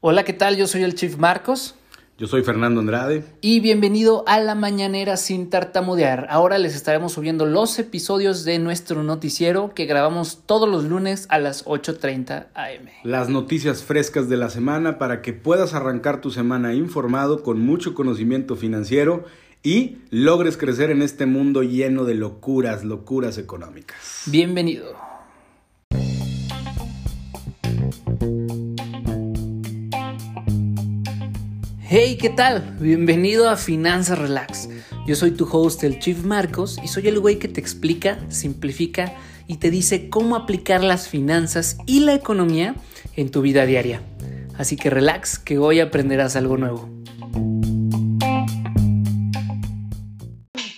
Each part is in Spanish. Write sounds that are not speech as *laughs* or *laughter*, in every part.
Hola, ¿qué tal? Yo soy el Chief Marcos. Yo soy Fernando Andrade. Y bienvenido a la mañanera sin tartamudear. Ahora les estaremos subiendo los episodios de nuestro noticiero que grabamos todos los lunes a las 8.30 am. Las noticias frescas de la semana para que puedas arrancar tu semana informado con mucho conocimiento financiero y logres crecer en este mundo lleno de locuras, locuras económicas. Bienvenido. Hey, ¿qué tal? Bienvenido a Finanzas Relax. Yo soy tu host, el Chief Marcos, y soy el güey que te explica, simplifica y te dice cómo aplicar las finanzas y la economía en tu vida diaria. Así que relax, que hoy aprenderás algo nuevo.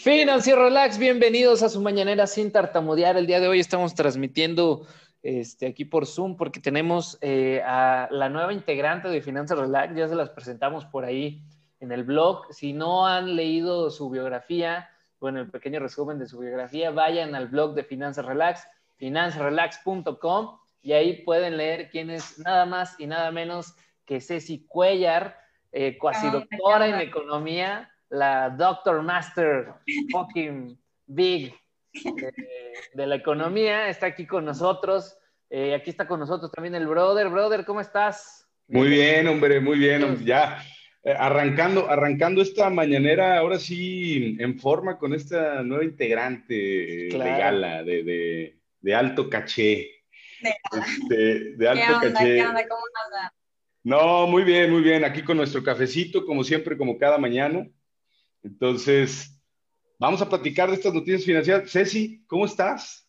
Financiero Relax, bienvenidos a su mañanera sin tartamudear. El día de hoy estamos transmitiendo este, aquí por Zoom porque tenemos eh, a la nueva integrante de Finanzas Relax, ya se las presentamos por ahí en el blog. Si no han leído su biografía, bueno, el pequeño resumen de su biografía, vayan al blog de Finanzas Relax, finanzrelax.com, y ahí pueden leer quién es nada más y nada menos que Ceci Cuellar, eh, cuasi doctora en economía, la Doctor Master *laughs* fucking Big de, la economía, está aquí con nosotros. Eh, aquí está con nosotros también el brother. Brother, ¿cómo estás? Muy bien, hombre, muy bien. Ya eh, arrancando, arrancando esta mañanera, ahora sí en forma con esta nueva integrante de gala, de, de, alto caché. De, este, alto caché. ¿Cómo No, muy bien, muy bien. Aquí con nuestro cafecito, como siempre, como cada mañana. Entonces, Vamos a platicar de estas noticias financieras. Ceci, ¿cómo estás?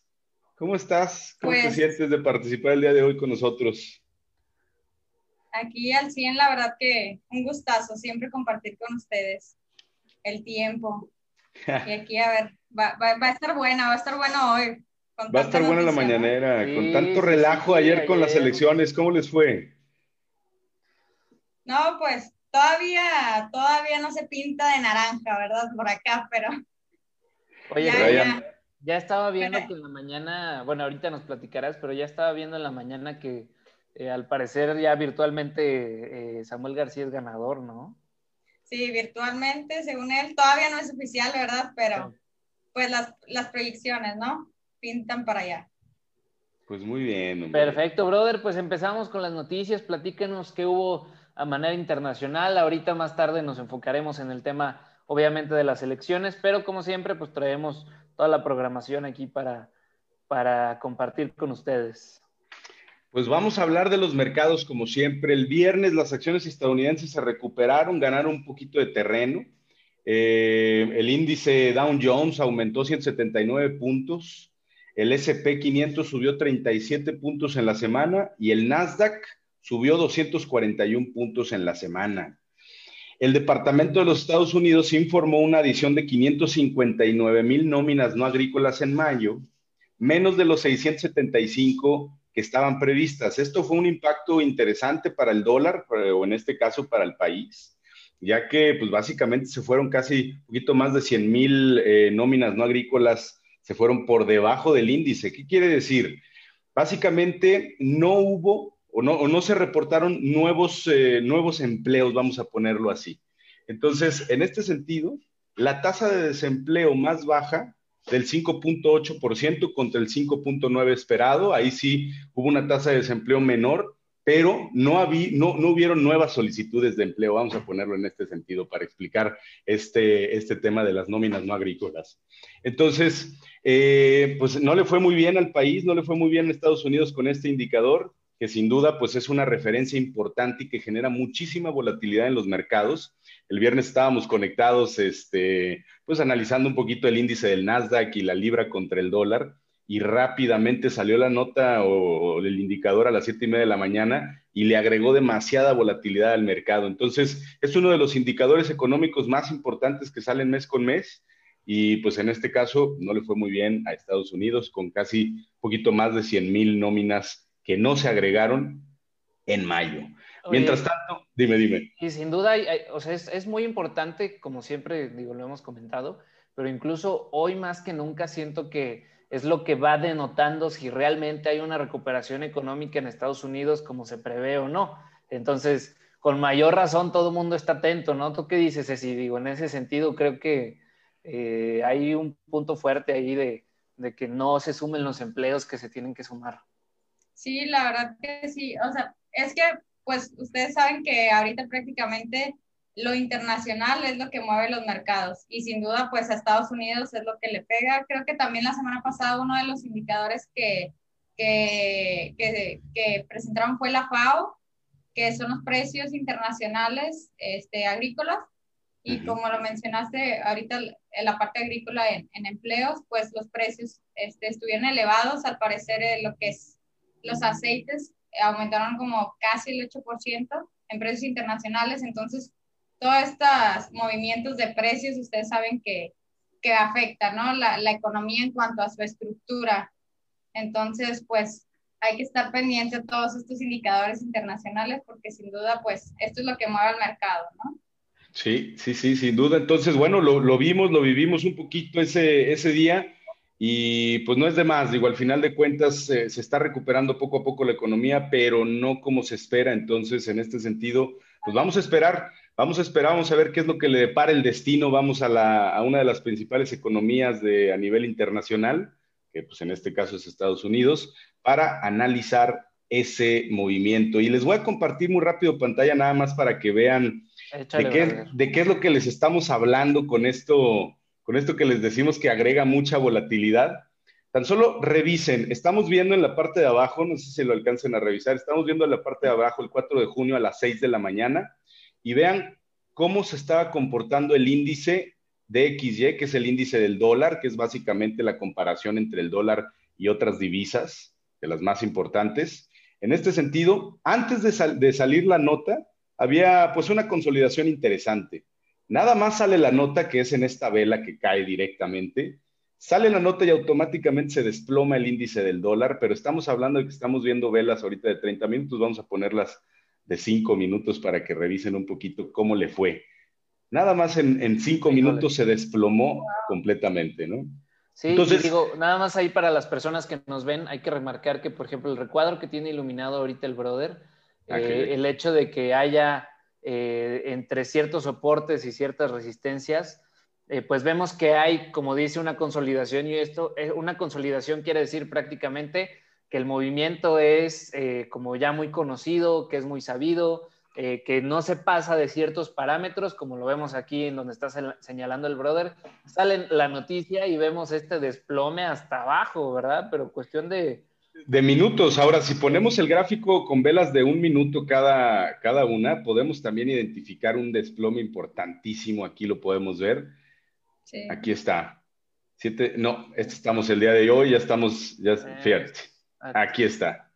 ¿Cómo estás? ¿Cómo te pues sientes de participar el día de hoy con nosotros? Aquí al 100, la verdad que un gustazo siempre compartir con ustedes el tiempo. *laughs* y aquí, a ver, va, a estar buena, va a estar bueno hoy. Va a estar buena la mañanera, con tanto relajo ayer con las elecciones, ¿cómo les fue? No, pues todavía, todavía no se pinta de naranja, ¿verdad? Por acá, pero Oye, ya, estaba viendo que en la mañana, bueno, ahorita nos platicarás, pero ya estaba viendo en la mañana que eh, al parecer ya virtualmente eh, Samuel García es ganador, ¿no? Sí, virtualmente, según él, todavía no es oficial, ¿verdad? Pero pues las, las proyecciones, ¿no? Pintan para allá. Pues muy bien. Perfecto, brother. Pues empezamos con las noticias. Platíquenos qué hubo a manera internacional. Ahorita más tarde nos enfocaremos en el tema obviamente de las elecciones, pero como siempre, pues traemos toda la programación aquí para, para compartir con ustedes. Pues vamos a hablar de los mercados como siempre. El viernes las acciones estadounidenses se recuperaron, ganaron un poquito de terreno. Eh, el índice Dow Jones aumentó 179 puntos. El SP 500 subió 37 puntos en la semana y el Nasdaq subió 241 puntos en la semana el Departamento de los Estados Unidos informó una adición de 559 mil nóminas no agrícolas en mayo, menos de los 675 que estaban previstas. Esto fue un impacto interesante para el dólar, o en este caso para el país, ya que pues básicamente se fueron casi un poquito más de 100 mil eh, nóminas no agrícolas, se fueron por debajo del índice. ¿Qué quiere decir? Básicamente no hubo o no, se reportaron nuevos, eh, nuevos empleos, vamos a ponerlo así. Entonces, en este sentido, la tasa de desempleo más baja del 5.8% contra el 5.9% esperado, ahí sí hubo una tasa de desempleo menor, pero no, había, no, no, hubieron nuevas solicitudes de empleo, vamos a ponerlo en este sentido para explicar este, este tema de las nóminas no agrícolas. Entonces, eh, pues no le fue muy bien al país, no le fue muy bien a Estados Unidos con este indicador que sin duda pues es una referencia importante y que genera muchísima volatilidad en los mercados. El viernes estábamos conectados, este, pues analizando un poquito el índice del Nasdaq y la libra contra el dólar y rápidamente salió la nota o, el indicador a las siete y media de la mañana y le agregó demasiada volatilidad al mercado. Entonces, es uno de los indicadores económicos más importantes que salen mes con mes y pues en este caso no le fue muy bien a Estados Unidos con casi poquito más de 100 mil nóminas que no se agregaron en mayo. Mientras tanto, dime, dime. Y sin duda, o sea, es, muy importante, como siempre, digo, lo hemos comentado, pero incluso hoy más que nunca siento que es lo que va denotando si realmente hay una recuperación económica en Estados Unidos como se prevé o no. Entonces, con mayor razón todo el mundo está atento, ¿no? ¿Tú qué dices, Ceci? Digo, en ese sentido creo que eh, hay un punto fuerte ahí de, de, que no se sumen los empleos que se tienen que sumar. Sí, la verdad que sí. O sea, es que, pues, ustedes saben que ahorita prácticamente lo internacional es lo que mueve los mercados y sin duda, pues, a Estados Unidos es lo que le pega. Creo que también la semana pasada uno de los indicadores que, que, que, que presentaron fue la FAO que son los precios internacionales este, agrícolas. Y como lo mencionaste ahorita en la parte agrícola en, empleos, pues los precios este, estuvieron elevados. Al parecer eh, lo que es los aceites aumentaron como casi el 8% en precios internacionales. Entonces, todos estos movimientos de precios, ustedes saben que, que afectan ¿no? la, la economía en cuanto a su estructura. Entonces, pues hay que estar pendiente de todos estos indicadores internacionales porque sin duda, pues, esto es lo que mueve al mercado, ¿no? Sí, sí, sí, sin duda. Entonces, bueno, lo, lo vimos, lo vivimos un poquito ese, ese día y pues no es de más, digo, al final de cuentas se está recuperando poco a poco la economía, pero no como se espera. Entonces, en este sentido, pues vamos a esperar, vamos a esperar, vamos a ver qué es lo que le depara el destino. Vamos a, la, a una de las principales economías de, a nivel internacional, que pues en este caso es Estados Unidos, para analizar ese movimiento. Y les voy a compartir muy rápido pantalla nada más para que vean de, qué, de, qué, es lo que les estamos hablando con esto, con esto que les decimos que agrega mucha volatilidad. Tan solo revisen, estamos viendo en la parte de abajo, no sé si lo alcancen a revisar, estamos viendo en la parte de abajo el 4 de junio a las 6 de la mañana y vean cómo se estaba comportando el índice de XY, que es el índice del dólar, que es básicamente la comparación entre el dólar y otras divisas de las más importantes. En este sentido, antes de, salir la nota, había pues una consolidación interesante. Nada más sale la nota que es en esta vela que cae directamente. Sale la nota y automáticamente se desploma el índice del dólar, pero estamos hablando de que estamos viendo velas ahorita de 30 minutos, vamos a ponerlas de 5 minutos para que revisen un poquito cómo le fue. Nada más en 5 minutos se desplomó completamente, ¿no? Sí, Entonces, digo, nada más ahí para las personas que nos ven, hay que remarcar que, por ejemplo, el recuadro que tiene iluminado ahorita el brother, ah, eh, el hecho de que haya eh, entre ciertos soportes y ciertas resistencias, eh, pues vemos que hay, como dice, una consolidación y esto, una consolidación quiere decir prácticamente que el movimiento es como ya muy conocido, que es muy sabido, eh, que no se pasa de ciertos parámetros, como lo vemos aquí en donde está señalando el brother, sale la noticia y vemos este desplome hasta abajo, ¿verdad? Pero cuestión de... De minutos. Ahora, si ponemos el gráfico con velas de un minuto cada, cada una, podemos también identificar un desplome importantísimo. Aquí lo podemos ver. Sí. Aquí está. Siete, no, este estamos el día de hoy, ya estamos, ya, eh, fíjate. Aquí está.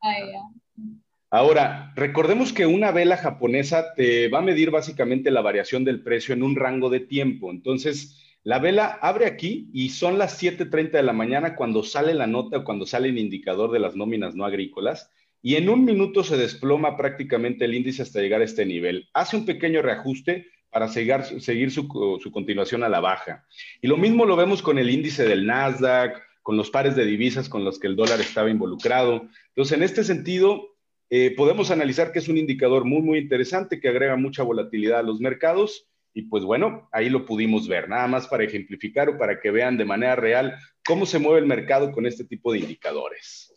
Ahora, recordemos que una vela japonesa te va a medir básicamente la variación del precio en un rango de tiempo. Entonces, la vela abre aquí y son las 7.30 de la mañana cuando sale la nota o cuando sale el indicador de las nóminas no agrícolas. Y en un minuto se desploma prácticamente el índice hasta llegar a este nivel. Hace un pequeño reajuste para seguir, su continuación a la baja. Y lo mismo lo vemos con el índice del Nasdaq, con los pares de divisas con los que el dólar estaba involucrado. Entonces, en este sentido, eh, podemos analizar que es un indicador muy, muy interesante que agrega mucha volatilidad a los mercados. Y pues bueno, ahí lo pudimos ver, nada más para ejemplificar o para que vean de manera real cómo se mueve el mercado con este tipo de indicadores.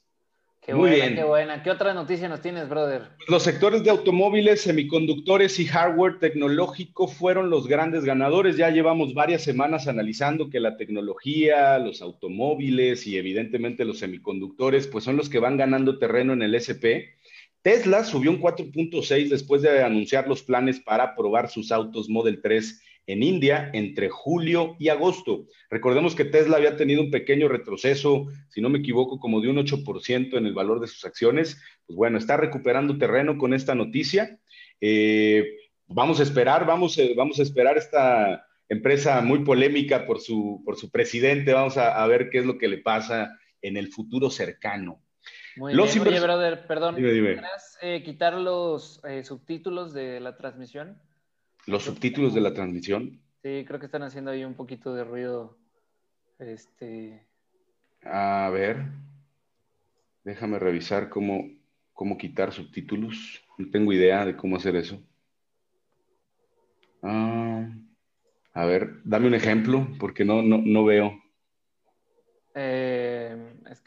Qué Muy buena, bien. qué buena. ¿Qué otra noticia nos tienes, brother? Los sectores de automóviles, semiconductores y hardware tecnológico fueron los grandes ganadores. Ya llevamos varias semanas analizando que la tecnología, los automóviles y evidentemente los semiconductores, pues son los que van ganando terreno en el SP. Tesla subió un 4.6 después de anunciar los planes para probar sus autos Model 3 en India entre julio y agosto. Recordemos que Tesla había tenido un pequeño retroceso, si no me equivoco, como de un 8% en el valor de sus acciones. Pues bueno, está recuperando terreno con esta noticia. Eh, vamos a esperar, vamos, eh, vamos a esperar esta empresa muy polémica por su, por su presidente. Vamos a ver qué es lo que le pasa en el futuro cercano. Muy bien. Oye, brother, perdón. Dime, eh, quitar los eh, subtítulos de la transmisión? ¿Los subtítulos de la transmisión? Sí, creo que están haciendo ahí un poquito de ruido. Este. A ver. Déjame revisar cómo, cómo quitar subtítulos. No tengo idea de cómo hacer eso. Ah, a ver, dame un ejemplo, porque no, no, veo. Eh,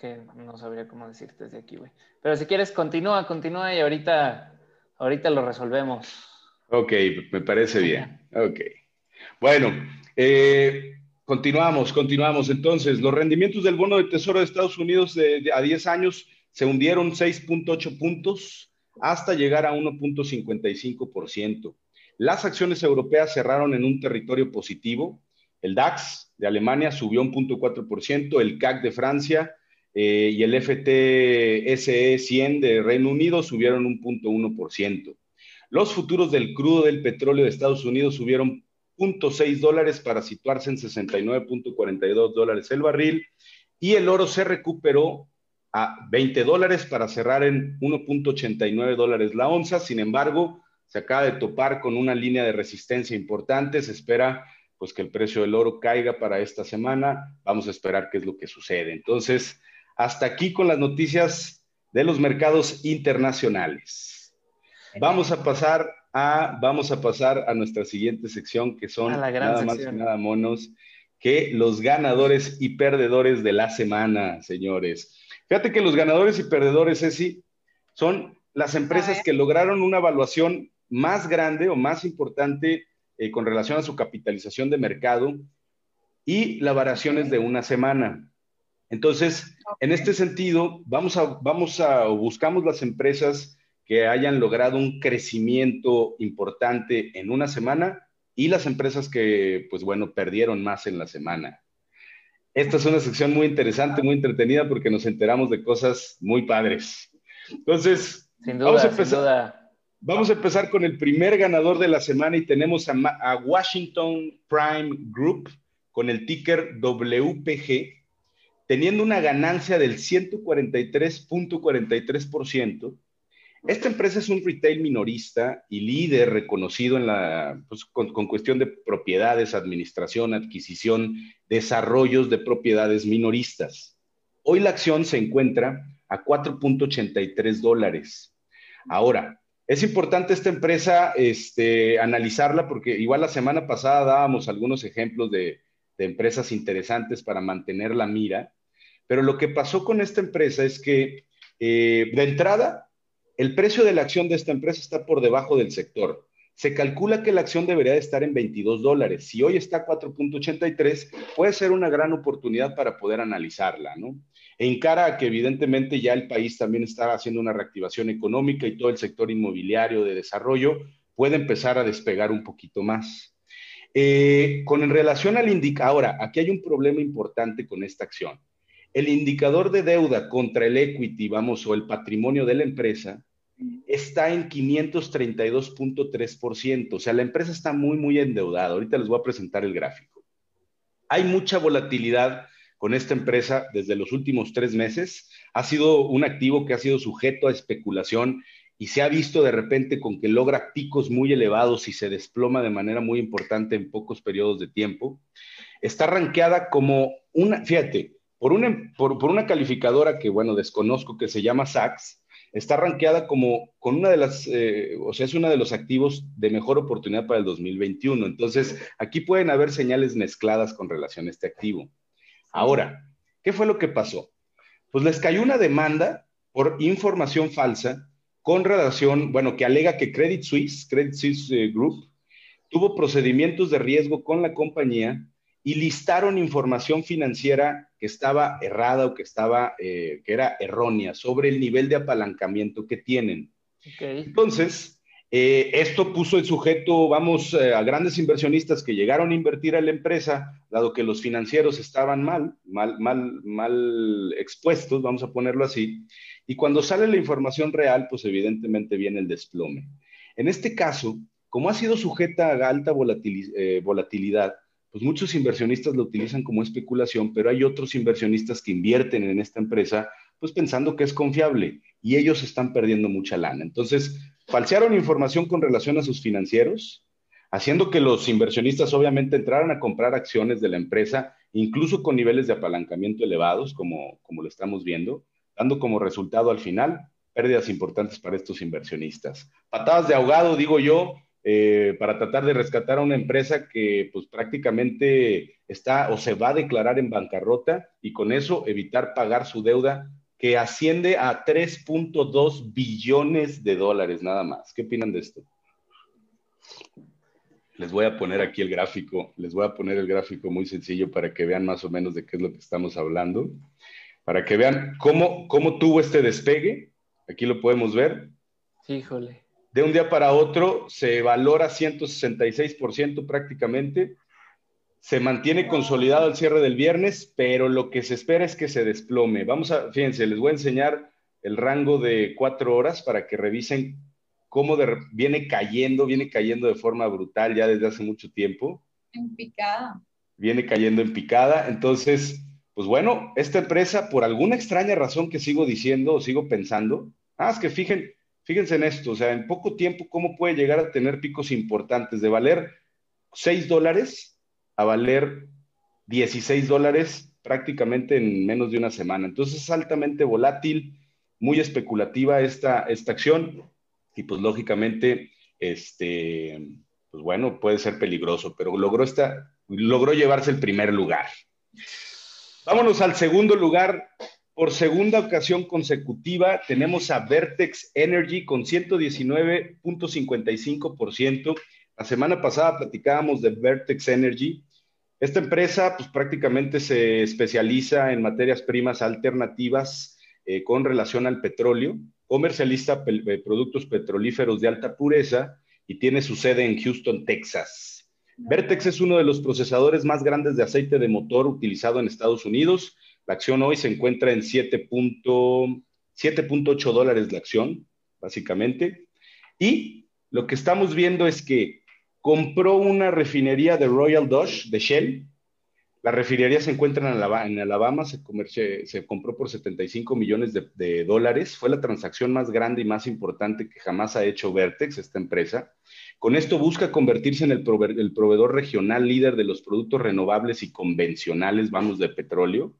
que no sabría cómo decirte desde aquí, güey. Pero si quieres, continúa, continúa y ahorita, ahorita lo resolvemos. Ok, me parece bien. Ok. Bueno, eh, continuamos, continuamos. Entonces, los rendimientos del bono de Tesoro de Estados Unidos a 10 años se hundieron 6.8 puntos hasta llegar a 1.55%. Las acciones europeas cerraron en un territorio positivo. El DAX de Alemania subió un punto el CAC de Francia eh, y el FTSE 100 de Reino Unido subieron un punto Los futuros del crudo del petróleo de Estados Unidos subieron 0.6 dólares para situarse en 69.42 dólares el barril y el oro se recuperó a 20 dólares para cerrar en 1.89 dólares la onza. Sin embargo, se acaba de topar con una línea de resistencia importante, se espera pues que el precio del oro caiga para esta semana, vamos a esperar qué es lo que sucede. Entonces, hasta aquí con las noticias de los mercados internacionales. Vamos a pasar a, vamos a pasar a nuestra siguiente sección, que son nada más y nada monos que los ganadores y perdedores de la semana, señores. Fíjate que los ganadores y perdedores, Ceci, son las empresas que lograron una evaluación más grande o más importante eh, con relación a su capitalización de mercado y las variaciones de una semana. Entonces, en este sentido, vamos a, vamos a, buscamos las empresas que hayan logrado un crecimiento importante en una semana y las empresas que, pues bueno, perdieron más en la semana. Esta es una sección muy interesante, muy entretenida porque nos enteramos de cosas muy padres. Entonces, sin duda, vamos a empezar. Vamos a empezar con el primer ganador de la semana y tenemos a, Washington Prime Group con el ticker WPG, teniendo una ganancia del 143.43%. Esta empresa es un retail minorista y líder reconocido en la, pues, con, con, cuestión de propiedades, administración, adquisición, desarrollos de propiedades minoristas. Hoy la acción se encuentra a 4.83 dólares. Ahora, es importante esta empresa este, analizarla porque igual la semana pasada dábamos algunos ejemplos de, empresas interesantes para mantener la mira, pero lo que pasó con esta empresa es que eh, de entrada, el precio de la acción de esta empresa está por debajo del sector. Se calcula que la acción debería de estar en 22 dólares. Si hoy está a 4.83, puede ser una gran oportunidad para poder analizarla, ¿no? en cara a que evidentemente ya el país también está haciendo una reactivación económica y todo el sector inmobiliario de desarrollo puede empezar a despegar un poquito más. Eh, con relación al indicador, ahora, aquí hay un problema importante con esta acción. El indicador de deuda contra el equity, vamos, o el patrimonio de la empresa, está en 532.3%. O sea, la empresa está muy, muy endeudada. Ahorita les voy a presentar el gráfico. Hay mucha volatilidad con esta empresa desde los últimos tres meses. Ha sido un activo que ha sido sujeto a especulación y se ha visto de repente con que logra picos muy elevados y se desploma de manera muy importante en pocos periodos de tiempo. Está rankeada como una, fíjate, por una, por, una calificadora que, bueno, desconozco, que se llama Sachs, está rankeada como con una de las, eh, o sea, es uno de los activos de mejor oportunidad para el 2021. Entonces, aquí pueden haber señales mezcladas con relación a este activo. Ahora, ¿qué fue lo que pasó? Pues les cayó una demanda por información falsa con relación, bueno, que alega que Credit Suisse, Credit Suisse eh, Group, tuvo procedimientos de riesgo con la compañía y listaron información financiera que estaba errada o que estaba, eh, que era errónea sobre el nivel de apalancamiento que tienen. Entonces, eh, esto puso el sujeto, vamos, eh, a grandes inversionistas que llegaron a invertir a la empresa, dado que los financieros estaban mal, mal, mal, mal expuestos, vamos a ponerlo así. Y cuando sale la información real, pues evidentemente viene el desplome. En este caso, como ha sido sujeta a alta volatilidad, pues muchos inversionistas lo utilizan como especulación, pero hay otros inversionistas que invierten en esta empresa, pues pensando que es confiable y ellos están perdiendo mucha lana. Entonces, falsearon información con relación a sus financieros, haciendo que los inversionistas obviamente entraran a comprar acciones de la empresa, incluso con niveles de apalancamiento elevados, como, como lo estamos viendo, dando como resultado al final pérdidas importantes para estos inversionistas. Patadas de ahogado, digo yo, eh, para tratar de rescatar a una empresa que pues prácticamente está o se va a declarar en bancarrota y con eso evitar pagar su deuda que asciende a 3.2 billones de dólares nada más. ¿Qué opinan de esto? Les voy a poner aquí el gráfico, les voy a poner el gráfico muy sencillo para que vean más o menos de qué es lo que estamos hablando, para que vean cómo, cómo tuvo este despegue. Aquí lo podemos ver. Híjole de un día para otro se valora 166% prácticamente. Se mantiene consolidado el cierre del viernes, pero lo que se espera es que se desplome. Vamos a, fíjense, les voy a enseñar el rango de cuatro horas para que revisen cómo viene cayendo, viene cayendo de forma brutal ya desde hace mucho tiempo. En picada. Viene cayendo en picada. Entonces, pues bueno, esta empresa, por alguna extraña razón que sigo diciendo o sigo pensando, ah, es que fíjense, Fíjense en esto, o sea, en poco tiempo, ¿cómo puede llegar a tener picos importantes de valer 6 dólares a valer 16 dólares prácticamente en menos de una semana? Entonces es altamente volátil, muy especulativa esta, esta acción y pues lógicamente, este, pues bueno, puede ser peligroso, pero logró, esta, logró llevarse el primer lugar. Vámonos al segundo lugar, por segunda ocasión consecutiva tenemos a Vertex Energy con 119.55%. La semana pasada platicábamos de Vertex Energy. Esta empresa pues prácticamente se especializa en materias primas alternativas eh, con relación al petróleo, comercializa eh, productos petrolíferos de alta pureza y tiene su sede en Houston, Texas. Vertex es uno de los procesadores más grandes de aceite de motor utilizado en Estados Unidos la acción hoy se encuentra en 7.8 dólares la acción, básicamente. Y lo que estamos viendo es que compró una refinería de Royal Dutch, de Shell. La refinería se encuentra en Alabama, se, se compró por 75 millones de, dólares. Fue la transacción más grande y más importante que jamás ha hecho Vertex, esta empresa. Con esto busca convertirse en el proveedor regional líder de los productos renovables y convencionales, vamos, de petróleo.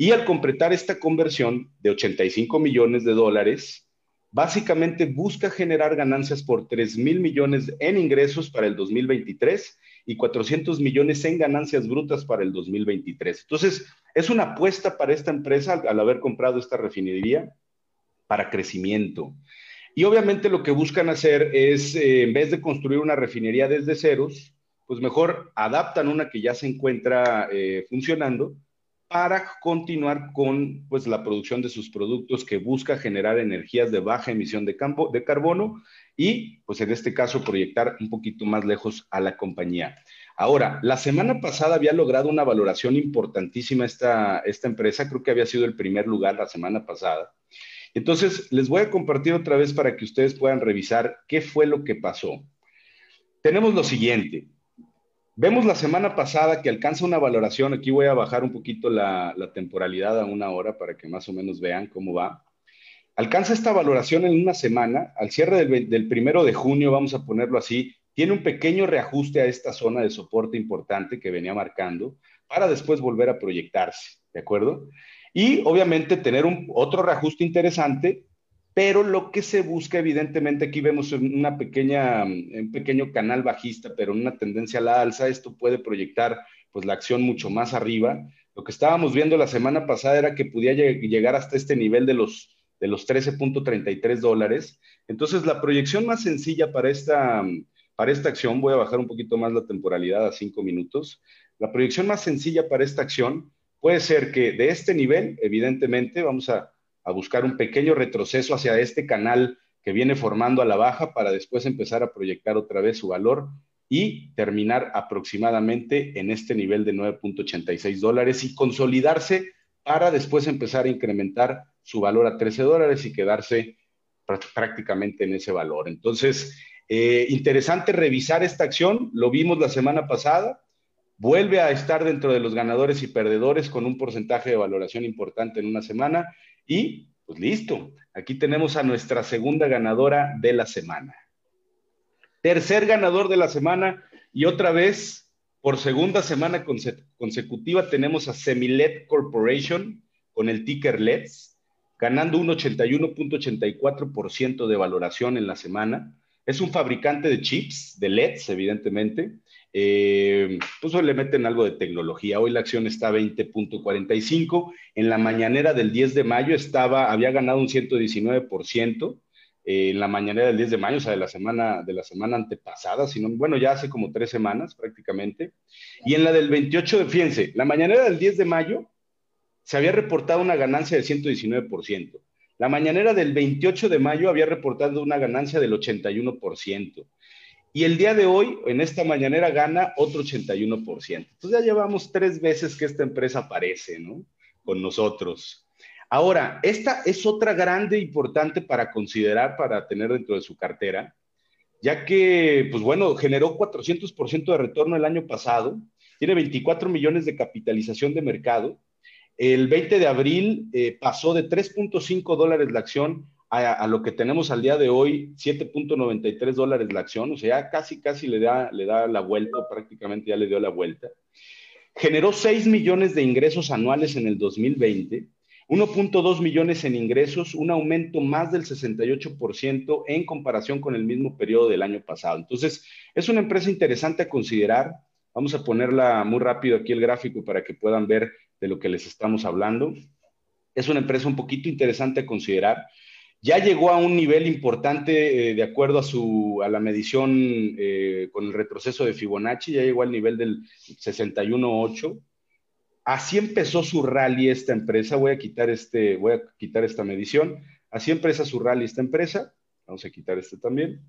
Y al completar esta conversión de 85 millones de dólares, básicamente busca generar ganancias por 3 mil millones en ingresos para el 2023 y 400 millones en ganancias brutas para el 2023. Entonces, es una apuesta para esta empresa al, haber comprado esta refinería para crecimiento. Y obviamente lo que buscan hacer es, eh, en vez de construir una refinería desde ceros, pues mejor adaptan una que ya se encuentra eh, funcionando para continuar con pues, la producción de sus productos que busca generar energías de baja emisión de, campo, de carbono y, pues en este caso, proyectar un poquito más lejos a la compañía. Ahora, la semana pasada había logrado una valoración importantísima esta, esta empresa, creo que había sido el primer lugar la semana pasada. Entonces, les voy a compartir otra vez para que ustedes puedan revisar qué fue lo que pasó. Tenemos lo siguiente, Vemos la semana pasada que alcanza una valoración, aquí voy a bajar un poquito la, temporalidad a una hora para que más o menos vean cómo va. Alcanza esta valoración en una semana, al cierre del, del primero de junio, vamos a ponerlo así, tiene un pequeño reajuste a esta zona de soporte importante que venía marcando para después volver a proyectarse, ¿de acuerdo? Y obviamente tener un, otro reajuste interesante pero lo que se busca, evidentemente, aquí vemos una un pequeño canal bajista, pero una tendencia a la alza, esto puede proyectar pues la acción mucho más arriba. Lo que estábamos viendo la semana pasada era que podía llegar hasta este nivel de los, de los 13.33 dólares. Entonces, la proyección más sencilla para esta, para esta acción, voy a bajar un poquito más la temporalidad a 5 minutos, la proyección más sencilla para esta acción puede ser que de este nivel, evidentemente, vamos a a buscar un pequeño retroceso hacia este canal que viene formando a la baja para después empezar a proyectar otra vez su valor y terminar aproximadamente en este nivel de 9.86 dólares y consolidarse para después empezar a incrementar su valor a 13 dólares y quedarse prácticamente en ese valor. Entonces, eh, interesante revisar esta acción, lo vimos la semana pasada, vuelve a estar dentro de los ganadores y perdedores con un porcentaje de valoración importante en una semana y pues listo, aquí tenemos a nuestra segunda ganadora de la semana. Tercer ganador de la semana y otra vez, por segunda semana consecutiva, tenemos a Semilet Corporation con el ticker LEDS. ganando un 81.84% de valoración en la semana. Es un fabricante de chips, de LEDs, evidentemente. Eh, pues hoy le meten algo de tecnología. Hoy la acción está a 20.45. En la mañanera del 10 de mayo estaba, había ganado un 119%. Eh, en la mañanera del 10 de mayo, o sea, de la semana, de la semana antepasada, sino, bueno, ya hace como tres semanas prácticamente. Y en la del 28 de, fíjense, la mañanera del 10 de mayo se había reportado una ganancia del 119%. La mañanera del 28 de mayo había reportado una ganancia del 81%. Y el día de hoy, en esta mañanera, gana otro 81%. Entonces ya llevamos tres veces que esta empresa aparece, ¿no? Con nosotros. Ahora, esta es otra grande importante para considerar, para tener dentro de su cartera, ya que, pues bueno, generó 400% de retorno el año pasado, tiene 24 millones de capitalización de mercado. El 20 de abril eh, pasó de 3.5 dólares la acción a, lo que tenemos al día de hoy, 7.93 dólares la acción, o sea, casi, casi le da, le da la vuelta, prácticamente ya le dio la vuelta. Generó 6 millones de ingresos anuales en el 2020, 1.2 millones en ingresos, un aumento más del 68% en comparación con el mismo periodo del año pasado. Entonces, es una empresa interesante a considerar. Vamos a ponerla muy rápido aquí el gráfico para que puedan ver de lo que les estamos hablando. Es una empresa un poquito interesante a considerar ya llegó a un nivel importante eh, de acuerdo a, su, a la medición eh, con el retroceso de Fibonacci, ya llegó al nivel del 61.8. Así empezó su rally esta empresa. Voy a quitar, este, voy a quitar esta medición. Así empieza su rally esta empresa. Vamos a quitar este también.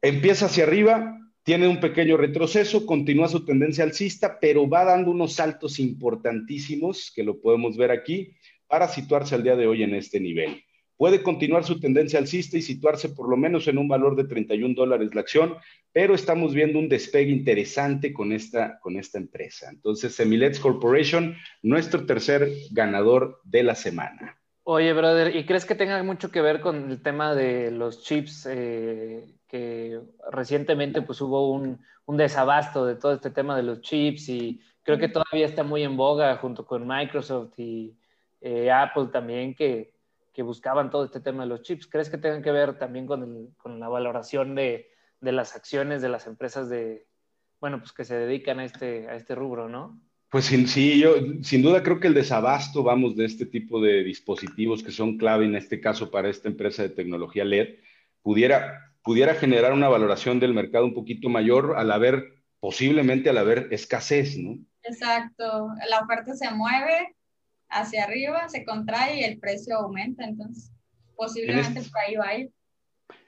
Empieza hacia arriba, tiene un pequeño retroceso, continúa su tendencia alcista, pero va dando unos saltos importantísimos, que lo podemos ver aquí, para situarse al día de hoy en este nivel puede continuar su tendencia alcista y situarse por lo menos en un valor de 31 dólares la acción, pero estamos viendo un despegue interesante con esta, con esta empresa. Entonces, Semilets Corporation, nuestro tercer ganador de la semana. Oye, brother, ¿y crees que tenga mucho que ver con el tema de los chips? Eh, que recientemente pues hubo un, desabasto de todo este tema de los chips y creo que todavía está muy en boga junto con Microsoft y eh, Apple también, que, buscaban todo este tema de los chips. ¿Crees que tengan que ver también con, la valoración de, las acciones de las empresas de, bueno, pues que se dedican a este, a este rubro, ¿no? Pues sí, yo sin duda creo que el desabasto, vamos, de este tipo de dispositivos que son clave en este caso para esta empresa de tecnología LED, pudiera, pudiera generar una valoración del mercado un poquito mayor al haber, posiblemente al haber escasez, ¿no? Exacto, la oferta se mueve, hacia arriba, se contrae y el precio aumenta, entonces posiblemente este, por ahí va a ir.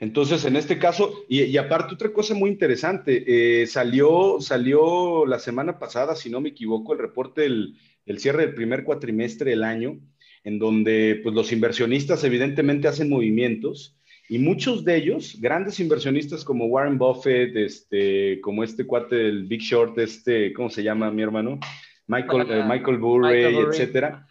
Entonces, en este caso, y, aparte otra cosa muy interesante, eh, salió, salió la semana pasada, si no me equivoco, el reporte del, cierre del primer cuatrimestre del año, en donde pues, los inversionistas evidentemente hacen movimientos y muchos de ellos, grandes inversionistas como Warren Buffett, este, como este cuate del Big Short, este, ¿cómo se llama mi hermano? Michael, eh, Michael Burry, etcétera,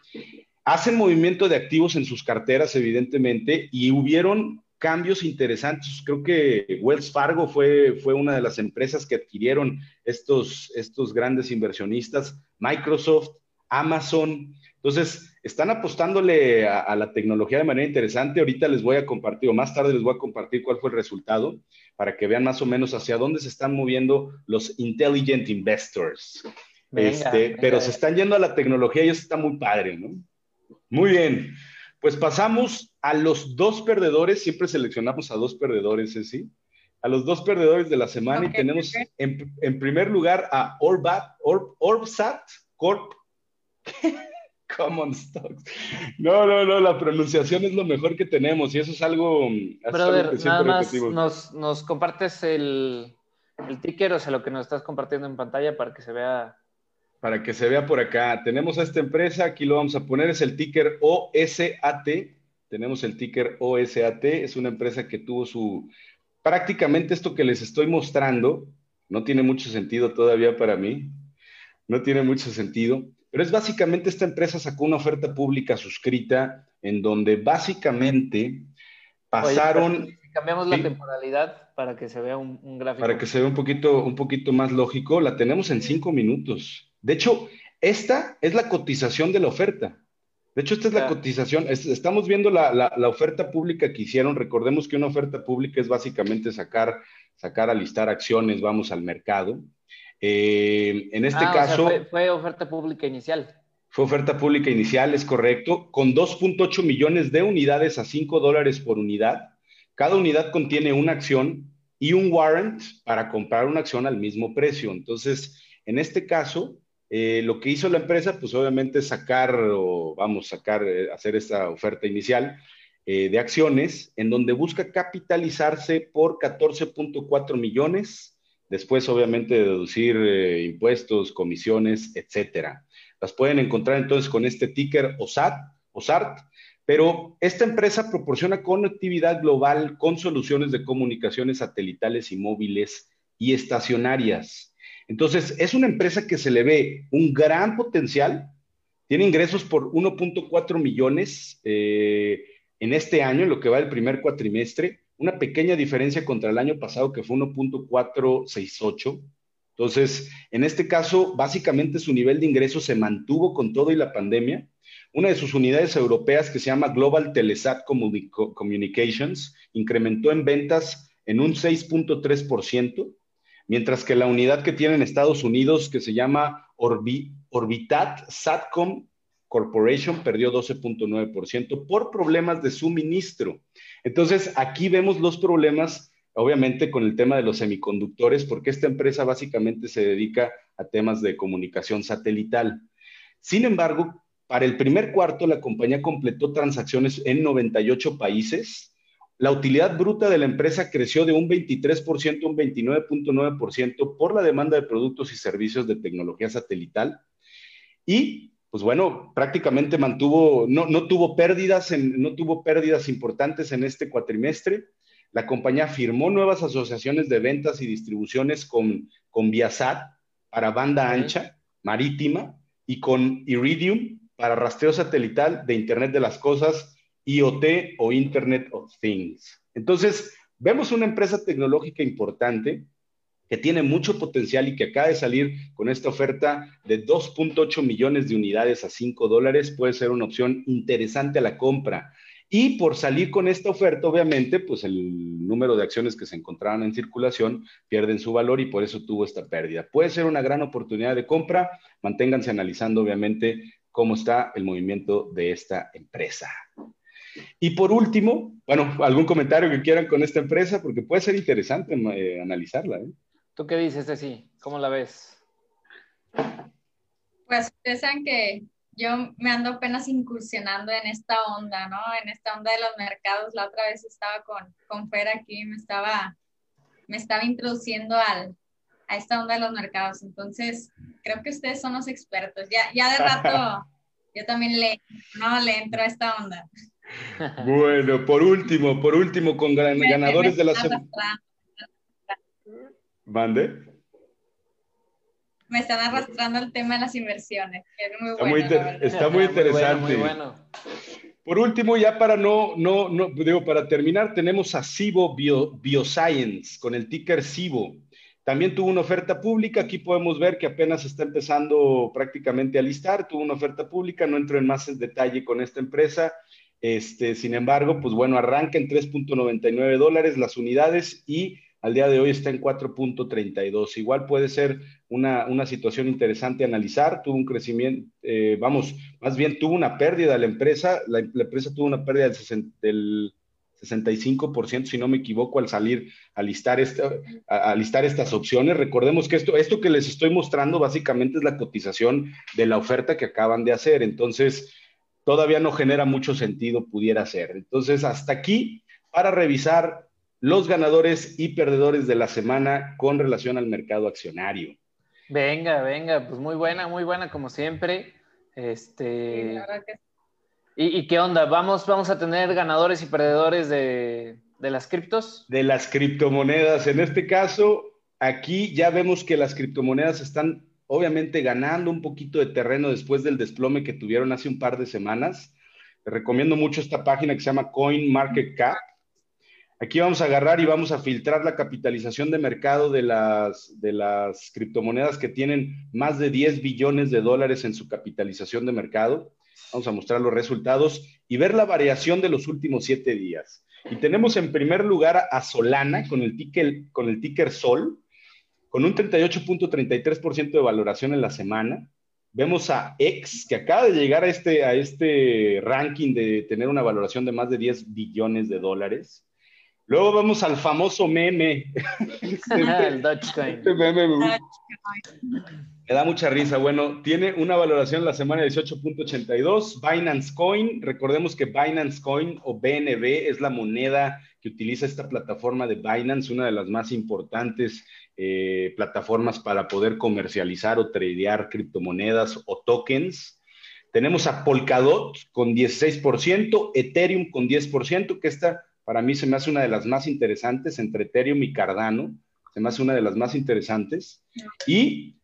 hacen movimiento de activos en sus carteras, evidentemente, y hubieron cambios interesantes. Creo que Wells Fargo fue, fue una de las empresas que adquirieron estos, estos grandes inversionistas, Microsoft, Amazon. Entonces, están apostándole a, a, la tecnología de manera interesante. Ahorita les voy a compartir, o más tarde les voy a compartir cuál fue el resultado, para que vean más o menos hacia dónde se están moviendo los intelligent investors este, pero se están yendo a la tecnología y eso está muy padre, ¿no? Muy bien. Pues pasamos a los dos perdedores. Siempre seleccionamos a dos perdedores, ¿sí? A los dos perdedores de la semana y tenemos en, primer lugar a Orbat, Orbsat Corp. *laughs* Common Stocks. No, no, no, la pronunciación es lo mejor que tenemos y eso es algo. Brother, nada más nos, nos, compartes el, el ticker, o sea, lo que nos estás compartiendo en pantalla para que se vea para que se vea por acá. Tenemos a esta empresa, aquí lo vamos a poner, es el ticker OSAT. Tenemos el ticker OSAT, es una empresa que tuvo su, prácticamente esto que les estoy mostrando, no tiene mucho sentido todavía para mí, no tiene mucho sentido, pero es básicamente esta empresa sacó una oferta pública suscrita en donde básicamente pasaron... cambiamos la temporalidad para que se vea un, un, gráfico. Para que se vea un poquito, un poquito más lógico, la tenemos en cinco minutos. De hecho, esta es la cotización de la oferta. De hecho, esta es la cotización. estamos viendo la, oferta pública que hicieron. Recordemos que una oferta pública es básicamente sacar, sacar a listar acciones, vamos al mercado. Eh, en este ah, caso... fue, oferta pública inicial. Fue oferta pública inicial, es correcto, con 2.8 millones de unidades a 5 dólares por unidad. Cada unidad contiene una acción y un warrant para comprar una acción al mismo precio. Entonces, en este caso, eh, lo que hizo la empresa, pues obviamente sacar, o vamos, sacar, eh, hacer esta oferta inicial eh, de acciones, en donde busca capitalizarse por 14.4 millones, después obviamente deducir impuestos, comisiones, etcétera. Las pueden encontrar entonces con este ticker OSAT, OSART, pero esta empresa proporciona conectividad global con soluciones de comunicaciones satelitales y móviles y estacionarias. Entonces, es una empresa que se le ve un gran potencial, tiene ingresos por 1.4 millones eh, en este año, en lo que va del primer cuatrimestre, una pequeña diferencia contra el año pasado que fue 1.468. Entonces, en este caso, básicamente su nivel de ingresos se mantuvo con todo y la pandemia. Una de sus unidades europeas, que se llama Global Telesat Communications, incrementó en ventas en un 6.3%, mientras que la unidad que tiene en Estados Unidos, que se llama Orbitat Satcom Corporation, perdió 12.9% por problemas de suministro. Entonces, aquí vemos los problemas, obviamente, con el tema de los semiconductores, porque esta empresa básicamente se dedica a temas de comunicación satelital. Sin embargo, para el primer cuarto, la compañía completó transacciones en 98 países. La utilidad bruta de la empresa creció de un 23% a un 29.9% por la demanda de productos y servicios de tecnología satelital. Y, pues bueno, prácticamente mantuvo, no, no tuvo pérdidas, no tuvo pérdidas importantes en este cuatrimestre. La compañía firmó nuevas asociaciones de ventas y distribuciones con, con Viasat para banda ancha marítima y con Iridium para rastreo satelital de Internet de las Cosas, IoT o Internet of Things. Entonces, vemos una empresa tecnológica importante que tiene mucho potencial y que acaba de salir con esta oferta de 2.8 millones de unidades a 5 dólares, puede ser una opción interesante a la compra. Y por salir con esta oferta, obviamente, pues el número de acciones que se encontraban en circulación pierden su valor y por eso tuvo esta pérdida. Puede ser una gran oportunidad de compra. Manténganse analizando, obviamente, cómo está el movimiento de esta empresa. Y por último, bueno, algún comentario que quieran con esta empresa, porque puede ser interesante eh, analizarla. ¿eh? ¿Tú qué dices, Ceci? ¿Cómo la ves? Pues ustedes saben que yo me ando apenas incursionando en esta onda, ¿no? En esta onda de los mercados. La otra vez estaba con, con Fer aquí, me estaba, me estaba introduciendo al, a esta onda de los mercados. Entonces, creo que ustedes son los expertos. Ya, ya de rato, *laughs* yo también le, no, le entro a esta onda. Bueno, por último, por último, con ganadores de la semana. ¿Mande? Me están arrastrando el tema de las inversiones. está, muy, interesante. bueno. Por último, ya para no, no, no, digo, para terminar, tenemos a Cibo Bioscience con el ticker Cibo. También tuvo una oferta pública, aquí podemos ver que apenas está empezando prácticamente a listar, tuvo una oferta pública, no entro en más en detalle con esta empresa, este, sin embargo, pues bueno, arranca en 3.99 dólares las unidades y al día de hoy está en 4.32. Igual puede ser una, una, situación interesante analizar, tuvo un crecimiento, eh, vamos, más bien tuvo una pérdida la empresa, la, empresa tuvo una pérdida del, del 65%, si no me equivoco, al salir a listar, esta, a, listar estas opciones. Recordemos que esto, esto que les estoy mostrando básicamente es la cotización de la oferta que acaban de hacer. Entonces, todavía no genera mucho sentido, pudiera ser. Entonces, hasta aquí para revisar los ganadores y perdedores de la semana con relación al mercado accionario. Venga, venga, pues muy buena, muy buena como siempre. Este, ¿Y, qué onda? ¿Vamos, ¿Vamos a tener ganadores y perdedores de, las criptos? De las criptomonedas. En este caso, aquí ya vemos que las criptomonedas están obviamente ganando un poquito de terreno después del desplome que tuvieron hace un par de semanas. Les recomiendo mucho esta página que se llama CoinMarketCap. Aquí vamos a agarrar y vamos a filtrar la capitalización de mercado de las, de las criptomonedas que tienen más de 10 billones de dólares en su capitalización de mercado. Vamos a mostrar los resultados y ver la variación de los últimos siete días. Y tenemos en primer lugar a Solana con el ticker, con el ticker Sol, con un 38.33% de valoración en la semana. Vemos a X, que acaba de llegar a este, a este ranking de tener una valoración de más de 10 billones de dólares. Luego vamos al famoso meme. *laughs* el Dogecoin. Este meme me, da mucha risa. Bueno, tiene una valoración la semana de 18.82. Binance Coin, recordemos que Binance Coin o BNB es la moneda que utiliza esta plataforma de Binance, una de las más importantes eh, plataformas para poder comercializar o tradear criptomonedas o tokens. Tenemos a Polkadot con 16%, Ethereum con 10%, que esta para mí se me hace una de las más interesantes entre Ethereum y Cardano, se me hace una de las más interesantes. Y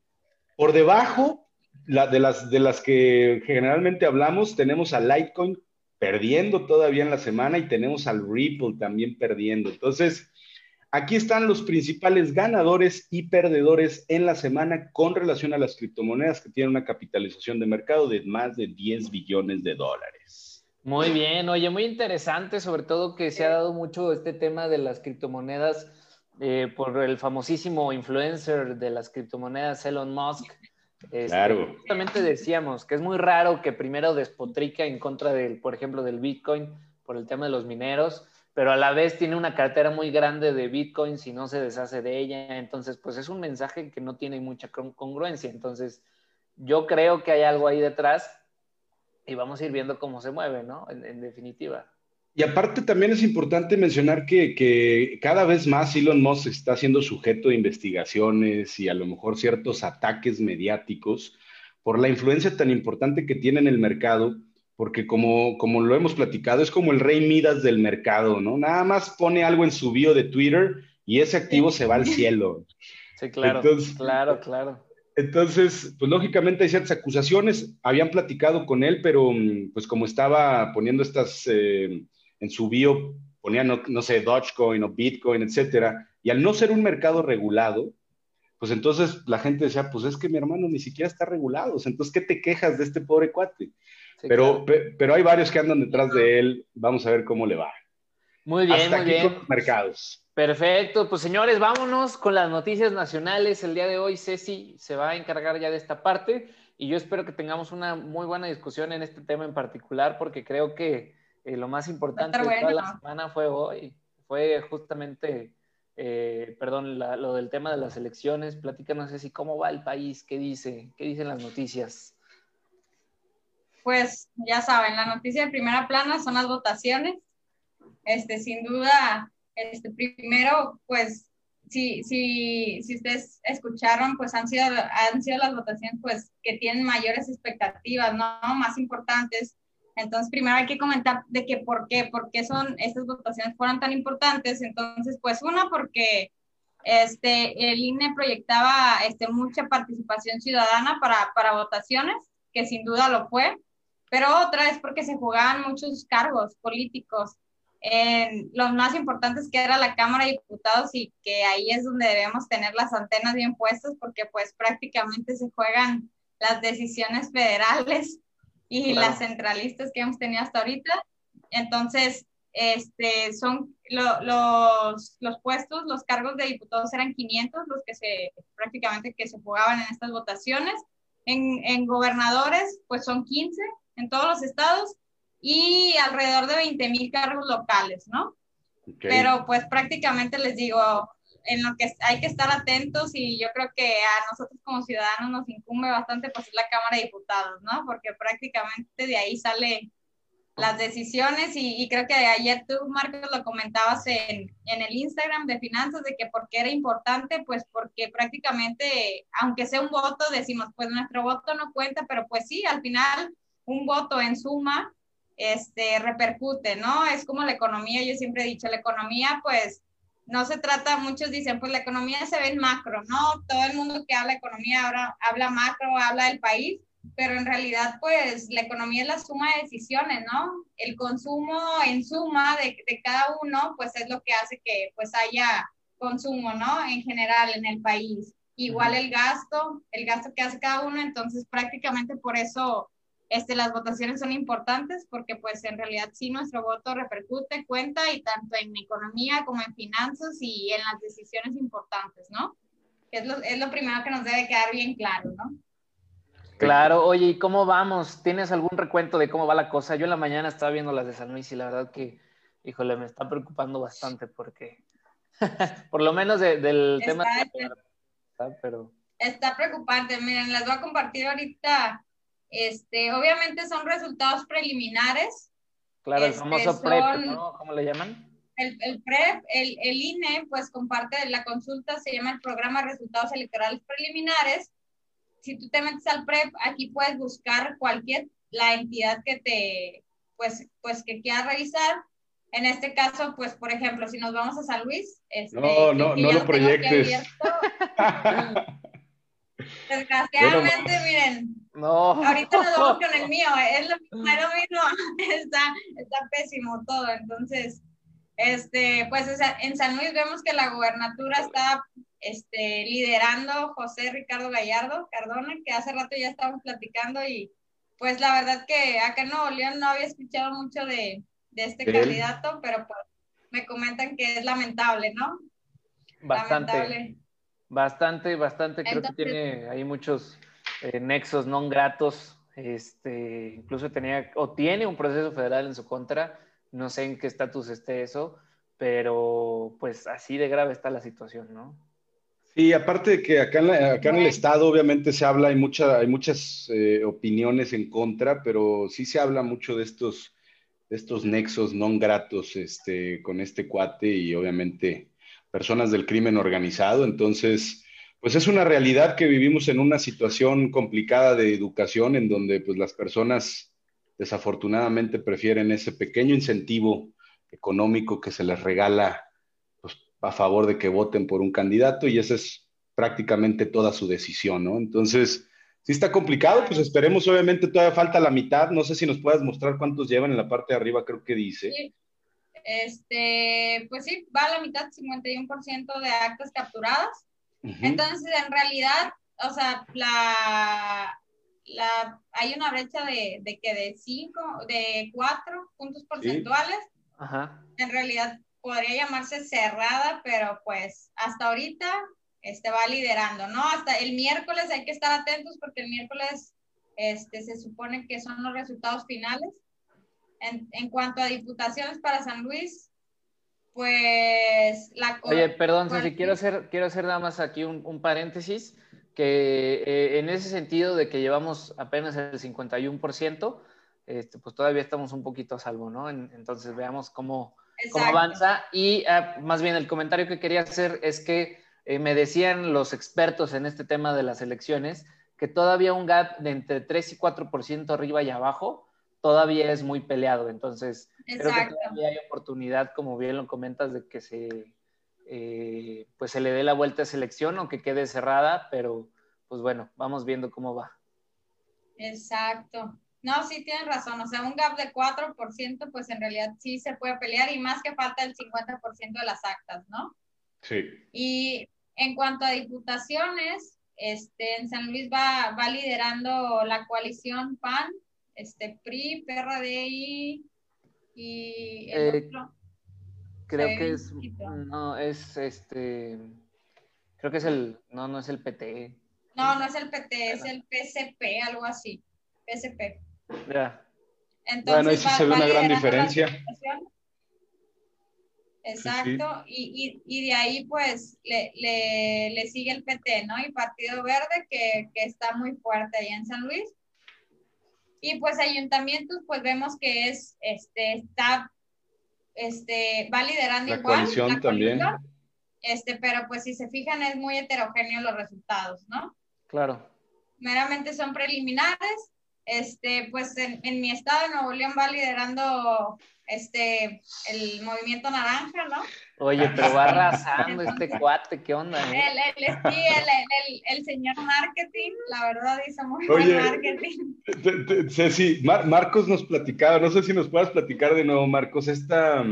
por debajo la, de, las, de las que generalmente hablamos, tenemos a Litecoin perdiendo todavía en la semana y tenemos al Ripple también perdiendo. Entonces, aquí están los principales ganadores y perdedores en la semana con relación a las criptomonedas que tienen una capitalización de mercado de más de 10 billones de dólares. Muy bien, oye, muy interesante, sobre todo que se ha dado mucho este tema de las criptomonedas eh, por el famosísimo influencer de las criptomonedas, Elon Musk. Este, claro. Justamente decíamos que es muy raro que primero despotrica en contra del, por ejemplo, del Bitcoin por el tema de los mineros, pero a la vez tiene una cartera muy grande de Bitcoin si no se deshace de ella. Entonces, pues es un mensaje que no tiene mucha congruencia. Entonces, yo creo que hay algo ahí detrás y vamos a ir viendo cómo se mueve, ¿no? En, definitiva. Y aparte también es importante mencionar que, que, cada vez más Elon Musk está siendo sujeto de investigaciones y a lo mejor ciertos ataques mediáticos por la influencia tan importante que tiene en el mercado, porque como, como lo hemos platicado, es como el rey Midas del mercado, ¿no? Nada más pone algo en su bio de Twitter y ese activo se va al cielo. *laughs* Sí, claro, claro, claro. Entonces, pues lógicamente hay ciertas acusaciones. Habían platicado con él, pero mm, pues como estaba poniendo estas eh, en su bio, ponía, no, sé, Dogecoin o Bitcoin, etcétera, y al no ser un mercado regulado, pues entonces la gente decía, pues es que mi hermano ni siquiera está regulado, entonces, ¿qué te quejas de este pobre cuate? Pero, pero hay varios que andan detrás de él, vamos a ver cómo le va. Muy bien, Hasta muy aquí bien. Con los mercados. Perfecto, pues señores, vámonos con las noticias nacionales. El día de hoy Ceci se va a encargar ya de esta parte y yo espero que tengamos una muy buena discusión en este tema en particular porque creo que eh, lo más importante de toda la semana fue hoy, fue justamente, eh, perdón, lo del tema de las elecciones. Platícanos, Ceci, cómo va el país, qué dice, qué dicen las noticias. Pues ya saben, la noticia de primera plana son las votaciones. Este, sin duda, este, primero, pues, si, si, si ustedes escucharon, pues han sido, han sido las votaciones pues, que tienen mayores expectativas, ¿no? Más importantes. Entonces, primero hay que comentar de que por qué, por qué son estas votaciones fueron tan importantes. Entonces, pues una, porque este, el INE proyectaba este, mucha participación ciudadana para, para votaciones, que sin duda lo fue, pero otra es porque se jugaban muchos cargos políticos en los más importantes que era la Cámara de Diputados y que ahí es donde debemos tener las antenas bien puestas porque pues prácticamente se juegan las decisiones federales y las centralistas que hemos tenido hasta ahorita. Entonces, este, son los, los puestos, los cargos de diputados eran 500 los que se prácticamente que se jugaban en estas votaciones. En, en gobernadores, pues son 15 en todos los estados y alrededor de 20 mil cargos locales, ¿no? Pero pues prácticamente les digo, en lo que hay que estar atentos y yo creo que a nosotros como ciudadanos nos incumbe bastante pues la Cámara de Diputados, ¿no? Porque prácticamente de ahí salen las decisiones y, y, creo que ayer tú, Marcos, lo comentabas en, en, el Instagram de finanzas de que por qué era importante, pues porque prácticamente, aunque sea un voto, decimos, pues nuestro voto no cuenta, pero pues sí, al final un voto en suma este, repercute, ¿no? Es como la economía, yo siempre he dicho, la economía, pues, no se trata, muchos dicen, pues la economía se ve en macro, ¿no? Todo el mundo que habla economía ahora habla macro, habla del país, pero en realidad, pues, la economía es la suma de decisiones, ¿no? El consumo en suma de, de cada uno, pues, es lo que hace que, pues, haya consumo, ¿no? En general en el país. Igual el gasto, el gasto que hace cada uno, entonces prácticamente por eso este, las votaciones son importantes porque pues en realidad sí nuestro voto repercute, cuenta y tanto en economía como en finanzas y en las decisiones importantes, ¿no? es lo, es lo primero que nos debe quedar bien claro, ¿no? Claro, oye, ¿y cómo vamos? ¿Tienes algún recuento de cómo va la cosa? Yo en la mañana estaba viendo las de San Luis y la verdad que, híjole, me está preocupando bastante porque, *laughs* por lo menos del tema... De... pero... Está preocupante, miren, les voy a compartir ahorita, este, obviamente son resultados preliminares. Claro, el este, famoso PREP, ¿no? ¿Cómo le llaman? El, el PREP, el, el INE, pues comparte la consulta, se llama el Programa de Resultados Electorales Preliminares, si tú te metes al PREP, aquí puedes buscar cualquier, la entidad que te, pues, pues que quieras revisar. En este caso, pues, por ejemplo, si nos vamos a San Luis. Este, no, no, no lo proyectes. *laughs* Desgraciadamente, miren, no. ahorita nos vamos con el *laughs* mío, es lo primero mismo, *laughs* está, está pésimo todo, entonces, este, pues en San Luis vemos que la gobernatura está este, liderando José Ricardo Gallardo Cardona, que hace rato ya estábamos platicando y pues la verdad que acá en Nuevo León no había escuchado mucho de, de este candidato, pero pues me comentan que es lamentable, ¿no? Bastante. Lamentable. Bastante, bastante. Creo que tiene ahí muchos eh, nexos no gratos. Este, incluso tenía o tiene un proceso federal en su contra. No sé en qué estatus esté eso, pero pues así de grave está la situación, ¿no? Sí, aparte de que acá en, acá en el estado obviamente se habla, hay, mucha, hay muchas eh, opiniones en contra, pero sí se habla mucho de estos, de estos nexos no gratos este, con este cuate y obviamente personas del crimen organizado. Entonces, pues es una realidad que vivimos en una situación complicada de educación en donde pues las personas desafortunadamente prefieren ese pequeño incentivo económico que se les regala a favor de que voten por un candidato y esa es prácticamente toda su decisión, ¿no? Entonces, si está complicado, pues esperemos, obviamente todavía falta la mitad, no sé si nos puedas mostrar cuántos llevan en la parte de arriba, creo que dice. Sí. Este, pues sí, va a la mitad, 51% de actas capturadas. Entonces, en realidad, o sea, la, la, hay una brecha de, de que de 5, de 4 puntos porcentuales. Ajá. En realidad, podría llamarse cerrada, pero pues hasta ahorita este va liderando, ¿no? Hasta el miércoles hay que estar atentos porque el miércoles este, se supone que son los resultados finales. En, en cuanto a diputaciones para San Luis, pues la... Oye, perdón, si quiero hacer, quiero hacer nada más aquí un, un paréntesis, que eh, en ese sentido de que llevamos apenas el 51%, este, pues todavía estamos un poquito a salvo, ¿no? entonces veamos cómo cómo avanza. Y ah, más bien el comentario que quería hacer es que eh, me decían los expertos en este tema de las elecciones que todavía un gap de entre 3 y 4% arriba y abajo todavía es muy peleado. Entonces, creo que todavía hay oportunidad, como bien lo comentas, de que se, eh, pues se le dé la vuelta a esa elección, aunque quede cerrada, pero pues bueno, vamos viendo cómo va. Exacto. No, sí tienes razón, o sea, un gap de 4%, pues en realidad sí se puede pelear y más que falta el 50% de las actas, ¿no? Sí. Y en cuanto a diputaciones, este, en San Luis va, va liderando la coalición PAN, este, PRI, PRD y, el eh, otro. Creo que es, no, es este, creo que es el, no, no es el PT. No, no es el PT, es el PCP, algo así, PCP. Ya. bueno, ahí sí se ve una gran diferencia. Exacto, Y, y, y, de ahí pues le, le, le, sigue el PT, ¿no? Y Partido Verde que, que, está muy fuerte ahí en San Luis. Y pues ayuntamientos pues vemos que es, este, está, este, va liderando la igual. Coalición también. Este, pero pues si se fijan es muy heterogéneo los resultados, ¿no? Claro. Meramente son preliminares este, pues en, mi estado de Nuevo León va liderando este, el movimiento naranja, ¿no? Oye, pero va arrasando este *laughs* cuate, ¿qué onda? Eh? El, el, el, señor marketing, la verdad hizo muy buen marketing. Ceci, Marcos nos platicaba, no sé si nos puedas platicar de nuevo, Marcos, esta,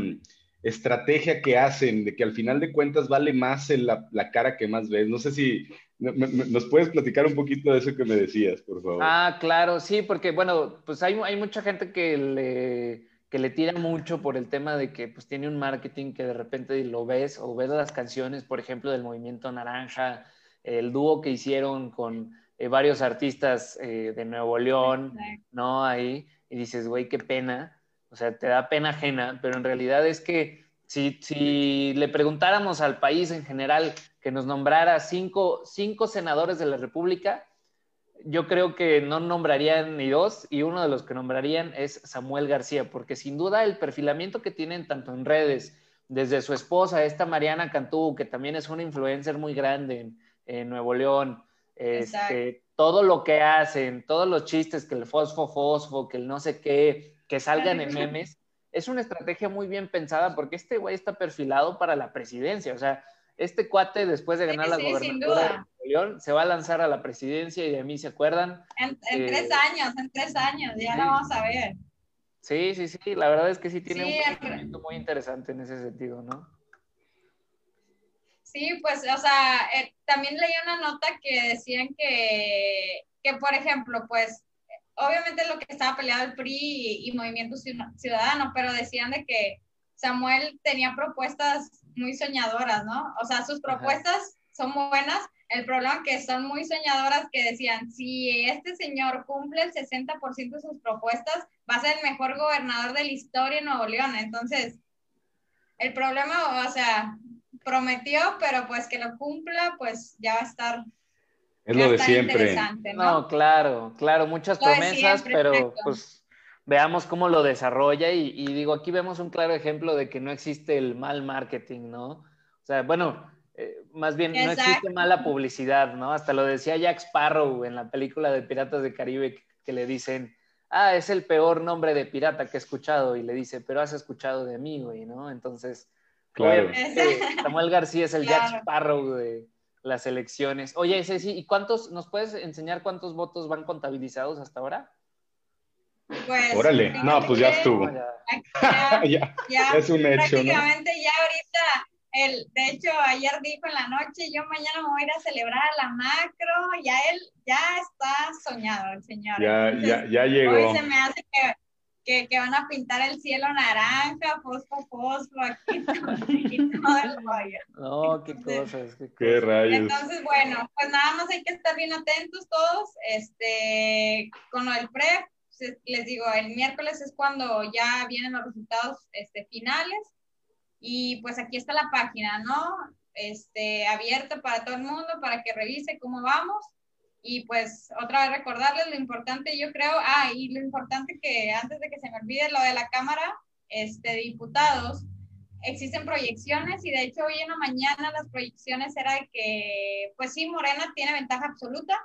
estrategia que hacen, de que al final de cuentas vale más la, la cara que más ves. No sé si nos puedes platicar un poquito de eso que me decías, por favor. Ah, claro, sí, porque bueno, pues hay, hay mucha gente que le, que le tira mucho por el tema de que pues tiene un marketing que de repente lo ves o ves las canciones, por ejemplo, del Movimiento Naranja, el dúo que hicieron con eh, varios artistas eh, de Nuevo León, ¿no? Ahí, y dices, güey, qué pena o sea, te da pena ajena, pero en realidad es que si, si le preguntáramos al país en general que nos nombrara cinco, cinco senadores de la República, yo creo que no nombrarían ni dos y uno de los que nombrarían es Samuel García, porque sin duda el perfilamiento que tienen tanto en redes, desde su esposa, esta Mariana Cantú, que también es una influencer muy grande en, Nuevo León, este, todo lo que hacen, todos los chistes, que el fosfo, fosfo, que el no sé qué, que salgan en *laughs* memes, es una estrategia muy bien pensada porque este güey está perfilado para la presidencia. O sea, este cuate, después de ganar la gobernatura de León, se va a lanzar a la presidencia y de mí se acuerdan. En, tres eh, años, en tres años, ya lo vamos a ver. Sí, sí, sí, la verdad es que sí tiene un pensamiento muy interesante en ese sentido, ¿no? Sí, pues, o sea, eh, también leí una nota que decían que, que, por ejemplo, pues, obviamente lo que estaba peleado el PRI y, Movimiento Ciudadano, pero decían de que Samuel tenía propuestas muy soñadoras, ¿no? O sea, sus propuestas son buenas, el problema es que son muy soñadoras que decían, si este señor cumple el 60% de sus propuestas, va a ser el mejor gobernador de la historia en Nuevo León. Entonces, el problema, o sea, prometió, pero pues que lo cumpla, pues ya va a estar es lo de siempre. ¿no? claro, claro, muchas promesas, pero pues veamos cómo lo desarrolla y, digo, aquí vemos un claro ejemplo de que no existe el mal marketing, ¿no? O sea, bueno, eh, más bien no existe mala publicidad, ¿no? Hasta lo decía Jack Sparrow en la película de Piratas de Caribe que, le dicen, ah, es el peor nombre de pirata que he escuchado y le dice, pero has escuchado de mí, güey, ¿no? Entonces, claro. *laughs* Samuel García es el Jack Sparrow de las elecciones. Oye, Ceci, ¿y cuántos, nos puedes enseñar cuántos votos van contabilizados hasta ahora? Pues, Órale, no, pues ya estuvo. Ya, *laughs* ya, es un hecho. Prácticamente ya ahorita, el, de hecho, ayer dijo en la noche, yo mañana me voy a ir a celebrar a la macro, ya él, ya está soñado el señor. Ya, ya, ya llegó. Hoy se me hace que que, que, van a pintar el cielo naranja, fosfo, fosfo, aquí, aquí *laughs* todo el rollo. No, qué cosas, qué, rayos. Entonces, bueno, pues nada más hay que estar bien atentos todos, este, con lo del PREP, les digo, el miércoles es cuando ya vienen los resultados este, finales, y pues aquí está la página, ¿no? Este, abierta para todo el mundo, para que revise cómo vamos, y pues otra vez recordarles lo importante, yo creo, ah, y lo importante que antes de que se me olvide lo de la Cámara este, Diputados, existen proyecciones y de hecho hoy en la mañana las proyecciones era que, pues sí, Morena tiene ventaja absoluta,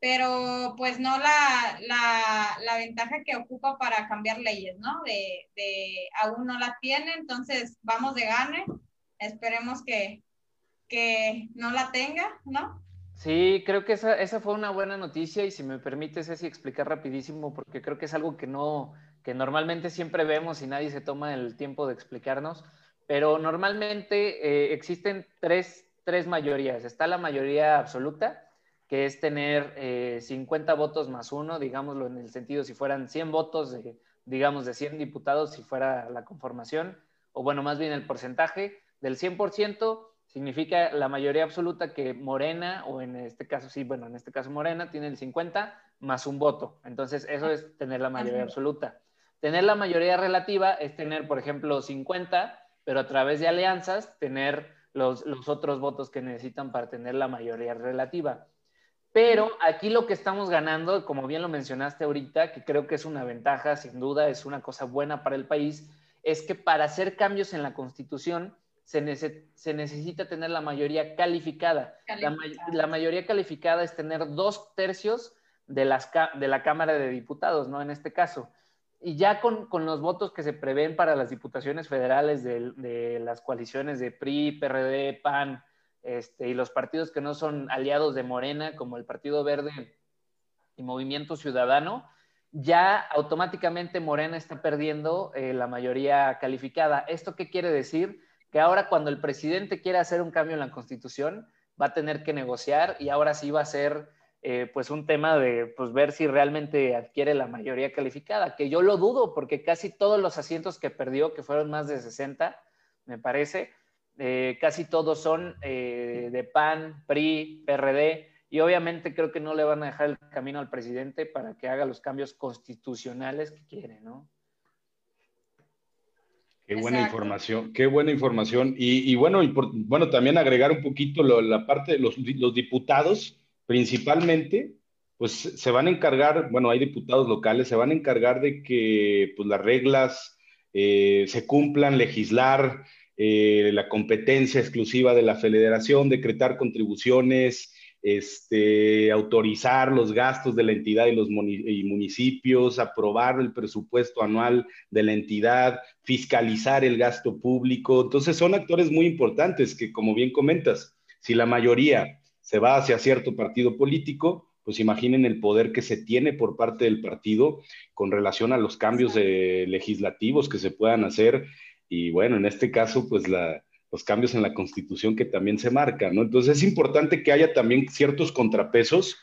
pero pues no la, la, la ventaja que ocupa para cambiar leyes, ¿no? De, de, aún no la tiene, entonces vamos de gane, esperemos que, que no la tenga, ¿no? Sí, creo que esa, esa, fue una buena noticia y si me permites, Ceci, explicar rapidísimo, porque creo que es algo que no, que normalmente siempre vemos y nadie se toma el tiempo de explicarnos, pero normalmente eh, existen tres, tres, mayorías. Está la mayoría absoluta, que es tener 50 eh, votos más uno, digámoslo en el sentido si fueran 100 votos, de, digamos, de 100 diputados, si fuera la conformación, o bueno, más bien el porcentaje del 100% significa la mayoría absoluta que Morena, o en este caso, sí, bueno, en este caso Morena, tiene el 50 más un voto. Entonces, eso es tener la mayoría absoluta. Tener la mayoría relativa es tener, por ejemplo, 50, pero a través de alianzas, tener los, los otros votos que necesitan para tener la mayoría relativa. Pero aquí lo que estamos ganando, como bien lo mencionaste ahorita, que creo que es una ventaja, sin duda, es una cosa buena para el país, es que para hacer cambios en la Constitución, se, necesita tener la mayoría calificada. La, mayoría calificada es tener dos tercios de, las, de la Cámara de Diputados, ¿no? En este caso. Y ya con, los votos que se prevén para las diputaciones federales de, las coaliciones de PRI, PRD, PAN, este, y los partidos que no son aliados de Morena, como el Partido Verde y Movimiento Ciudadano, ya automáticamente Morena está perdiendo eh, la mayoría calificada. ¿Esto qué quiere decir? Que ahora cuando el presidente quiere hacer un cambio en la constitución, va a tener que negociar y ahora sí va a ser eh, pues un tema de pues, ver si realmente adquiere la mayoría calificada, que yo lo dudo porque casi todos los asientos que perdió, que fueron más de 60, me parece, eh, casi todos son de PAN, PRI, PRD, y obviamente creo que no le van a dejar el camino al presidente para que haga los cambios constitucionales que quiere, ¿no? Qué buena información, qué buena información. Y, bueno, y bueno, también agregar un poquito la parte de los, diputados, principalmente, pues se van a encargar, bueno, hay diputados locales, se van a encargar de que pues, las reglas eh, se cumplan, legislar eh, la competencia exclusiva de la federación, decretar contribuciones, este, autorizar los gastos de la entidad y los municipios, aprobar el presupuesto anual de la entidad, fiscalizar el gasto público. Entonces son actores muy importantes que, como bien comentas, si la mayoría se va hacia cierto partido político, pues imaginen el poder que se tiene por parte del partido con relación a los cambios legislativos que se puedan hacer. Y bueno, en este caso, pues la, los cambios en la constitución que también se marcan, ¿no? Entonces es importante que haya también ciertos contrapesos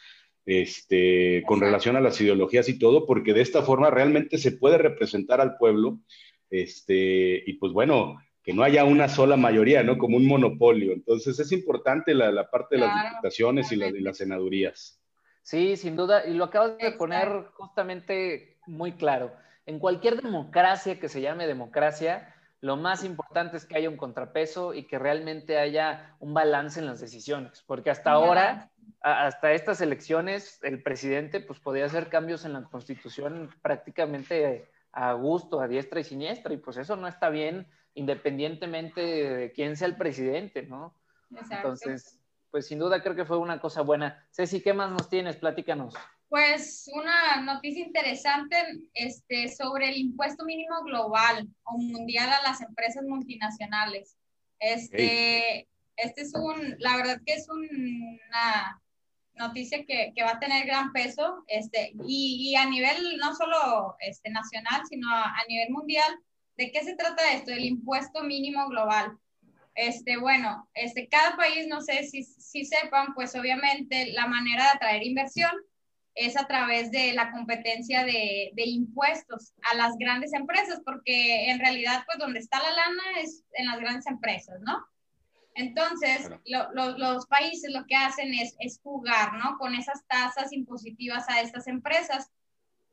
este, con relación a las ideologías y todo, porque de esta forma realmente se puede representar al pueblo, este, y pues bueno, que no haya una sola mayoría, ¿no? Como un monopolio. Entonces es importante la, parte de las diputaciones y, la, de las senadurías. Sí, sin duda, y lo acabas de poner justamente muy claro. En cualquier democracia que se llame democracia, lo más importante es que haya un contrapeso y que realmente haya un balance en las decisiones, porque hasta ahora, hasta estas elecciones, el presidente pues podía hacer cambios en la constitución prácticamente a gusto, a diestra y siniestra, y pues eso no está bien independientemente de quién sea el presidente, ¿no? Entonces, pues sin duda creo que fue una cosa buena. Ceci, ¿qué más nos tienes? Platícanos. Pues una noticia interesante este, sobre el impuesto mínimo global o mundial a las empresas multinacionales. Este, este es un, la verdad que es una noticia que, que va a tener gran peso este, y, y, a nivel no solo este, nacional, sino a, a, nivel mundial. ¿De qué se trata esto? El impuesto mínimo global. Este, bueno, este, cada país, no sé si, si sepan, pues obviamente la manera de atraer inversión es a través de la competencia de, impuestos a las grandes empresas, porque en realidad, pues donde está la lana es en las grandes empresas, ¿no? Entonces, los países lo que hacen es, es, jugar, ¿no? Con esas tasas impositivas a estas empresas.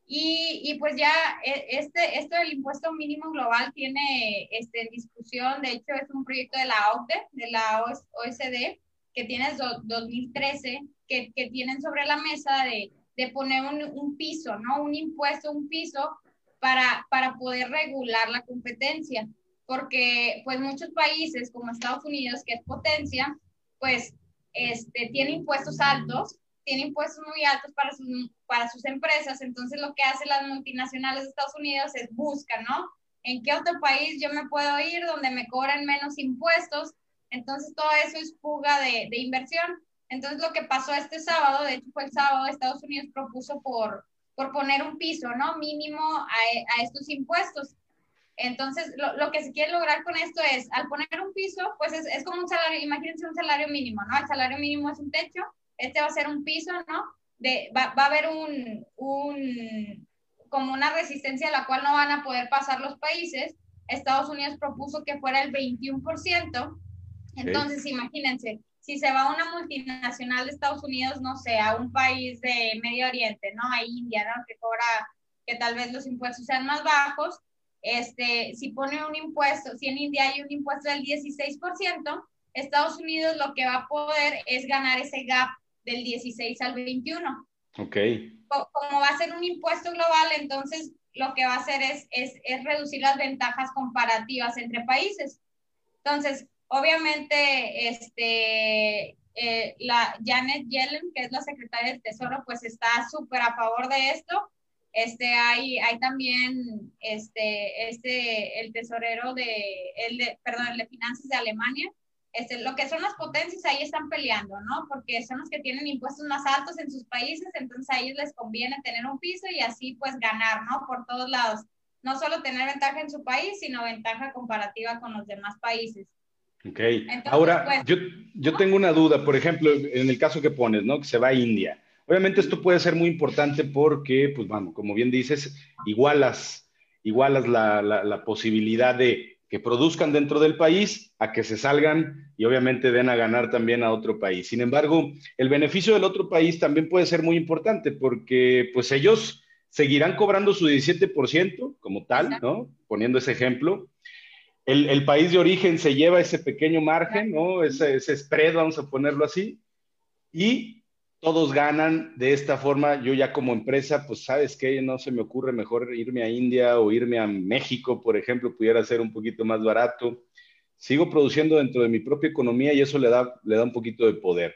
Y, y, pues ya e, este, esto del impuesto mínimo global tiene este, discusión, de hecho es un proyecto de la OCDE, de la OSD, que tiene 2013, que, que tienen sobre la mesa de de poner un, piso, ¿no? Un impuesto, un piso para, para poder regular la competencia, porque pues muchos países como Estados Unidos, que es potencia, pues este, tiene impuestos altos, tiene impuestos muy altos para sus, para sus empresas, entonces lo que hacen las multinacionales de Estados Unidos es buscar, ¿no? ¿En qué otro país yo me puedo ir donde me cobran menos impuestos? Entonces todo eso es fuga de, de inversión. Entonces, lo que pasó este sábado, de hecho fue el sábado, Estados Unidos propuso por, por poner un piso, ¿no? Mínimo a, a estos impuestos. Entonces, lo, lo, que se quiere lograr con esto es, al poner un piso, pues es, es, como un salario, imagínense un salario mínimo, ¿no? El salario mínimo es un techo, este va a ser un piso, ¿no? De, va, va a haber un, un, como una resistencia a la cual no van a poder pasar los países. Estados Unidos propuso que fuera el 21%. Entonces, imagínense, si se va a una multinacional de Estados Unidos, no sé, a un país de Medio Oriente, ¿no? A India, ¿no? Que cobra, que tal vez los impuestos sean más bajos, este, si pone un impuesto, si en India hay un impuesto del 16%, Estados Unidos lo que va a poder es ganar ese gap del 16 al 21. Ok. Como va a ser un impuesto global, entonces lo que va a hacer es, es, es reducir las ventajas comparativas entre países. Entonces, Obviamente, este, eh, la Janet Yellen, que es la secretaria del Tesoro, pues está súper a favor de esto. Este, hay, hay también este, este, el tesorero de, el de, perdón, de finanzas de Alemania, este, lo que son las potencias ahí están peleando, ¿no? Porque son los que tienen impuestos más altos en sus países, entonces a ellos les conviene tener un piso y así pues ganar, ¿no? Por todos lados. No solo tener ventaja en su país, sino ventaja comparativa con los demás países. Ok. Ahora, pues, yo, yo tengo una duda, por ejemplo, en el caso que pones, ¿no? Que se va a India. Obviamente esto puede ser muy importante porque, pues vamos, como bien dices, igualas, igualas la, la, la posibilidad de que produzcan dentro del país a que se salgan y obviamente den a ganar también a otro país. Sin embargo, el beneficio del otro país también puede ser muy importante porque pues ellos seguirán cobrando su 17% como tal, ¿no? Poniendo ese ejemplo. El, país de origen se lleva ese pequeño margen, ¿no? Ese, ese spread, vamos a ponerlo así. Y todos ganan de esta forma. Yo ya como empresa, pues sabes que no se me ocurre mejor irme a India o irme a México, por ejemplo, pudiera ser un poquito más barato. Sigo produciendo dentro de mi propia economía y eso le da, le da un poquito de poder.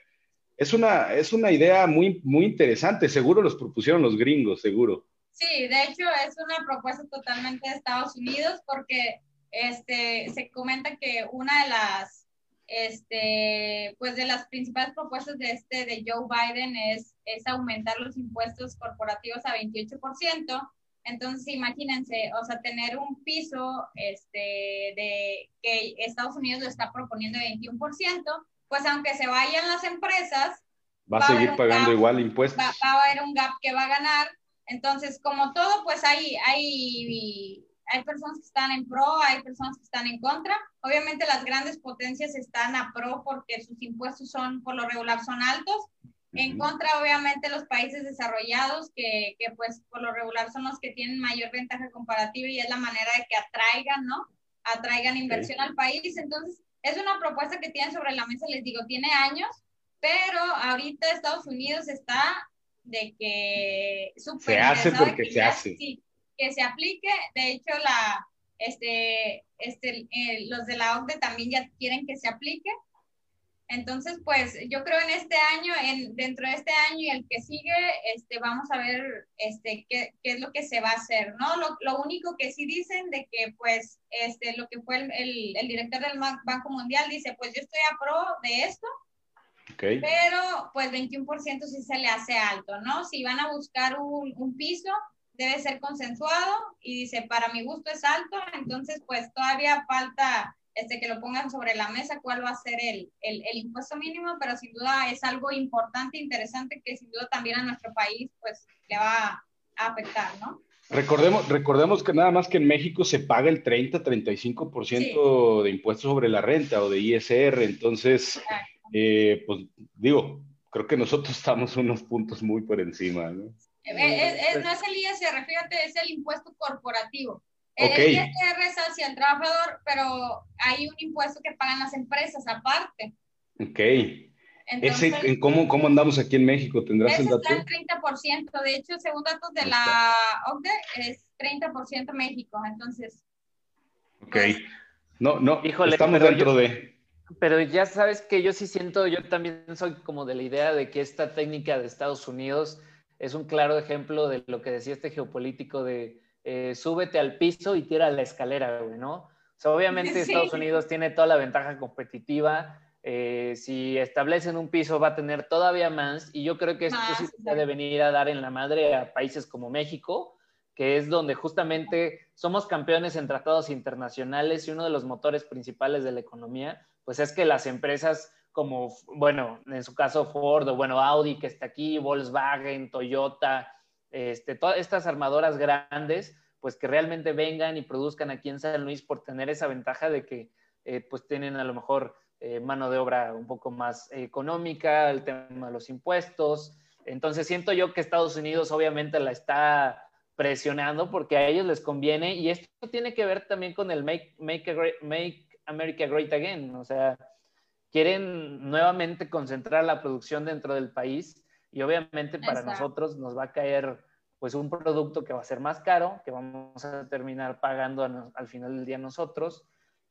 Es una, es una idea muy, muy interesante, seguro los propusieron los gringos, seguro. Sí, de hecho es una propuesta totalmente de Estados Unidos porque este, se comenta que una de las este, pues de las principales propuestas de este de Joe Biden es, es aumentar los impuestos corporativos a 28%. Entonces, imagínense, o sea, tener un piso este, de que Estados Unidos lo está proponiendo de 21%, pues aunque se vayan las empresas, va, a seguir pagando igual impuestos. Va, va, a haber un gap que va a ganar. Entonces, como todo, pues hay, hay hay personas que están en pro, hay personas que están en contra. Obviamente las grandes potencias están a pro porque sus impuestos son, por lo regular, son altos. En contra, obviamente, los países desarrollados, que, que, pues por lo regular son los que tienen mayor ventaja comparativa y es la manera de que atraigan, ¿no? Atraigan inversión al país. Entonces, es una propuesta que tienen sobre la mesa, les digo, tiene años, pero ahorita Estados Unidos está de que... Se hace porque se hace. Sí, que se aplique. De hecho, la, este, este, eh, los de la OCDE también ya quieren que se aplique. Entonces, pues yo creo en este año, en, dentro de este año y el que sigue, este, vamos a ver este, qué, qué es lo que se va a hacer, ¿no? Lo, lo, único que sí dicen de que, pues, este, lo que fue el, el, el, director del Banco Mundial dice, pues yo estoy a pro de esto, okay. pero pues 21% sí se le hace alto, ¿no? Si van a buscar un, un piso, debe ser consensuado y dice, para mi gusto es alto, entonces pues todavía falta este, que lo pongan sobre la mesa cuál va a ser el, el, el, impuesto mínimo, pero sin duda es algo importante, interesante, que sin duda también a nuestro país pues le va a afectar, ¿no? Recordemos, recordemos que nada más que en México se paga el 30-35% sí. de impuestos sobre la renta o de ISR, entonces, eh, pues digo, creo que nosotros estamos unos puntos muy por encima, ¿no? Es, no es el ISR, fíjate, es el impuesto corporativo. Okay. El ISR es hacia el trabajador, pero hay un impuesto que pagan las empresas aparte. Ok. Entonces, ese, ¿cómo, ¿Cómo andamos aquí en México? ¿Tendrás el dato? Está el 30%. De hecho, según datos de la OCDE, es 30% México. Entonces. Ok. Pues, no, no, Híjole, estamos dentro yo, de. Pero ya sabes que yo sí siento, yo también soy como de la idea de que esta técnica de Estados Unidos es un claro ejemplo de lo que decía este geopolítico de eh, súbete al piso y tira la escalera, güey, ¿no? O sea, obviamente *laughs* sí. Estados Unidos tiene toda la ventaja competitiva. Eh, si establecen un piso va a tener todavía más y yo creo que esto más, sí puede venir a dar en la madre a países como México, que es donde justamente somos campeones en tratados internacionales y uno de los motores principales de la economía, pues es que las empresas como, bueno, en su caso Ford o bueno, Audi que está aquí, Volkswagen, Toyota, este, todas estas armadoras grandes, pues que realmente vengan y produzcan aquí en San Luis por tener esa ventaja de que eh, pues tienen a lo mejor eh, mano de obra un poco más económica, el tema de los impuestos. Entonces siento yo que Estados Unidos obviamente la está presionando porque a ellos les conviene y esto tiene que ver también con el Make, make, make America Great Again, o sea, quieren nuevamente concentrar la producción dentro del país y obviamente para Exacto. nosotros nos va a caer pues un producto que va a ser más caro, que vamos a terminar pagando a, al final del día nosotros,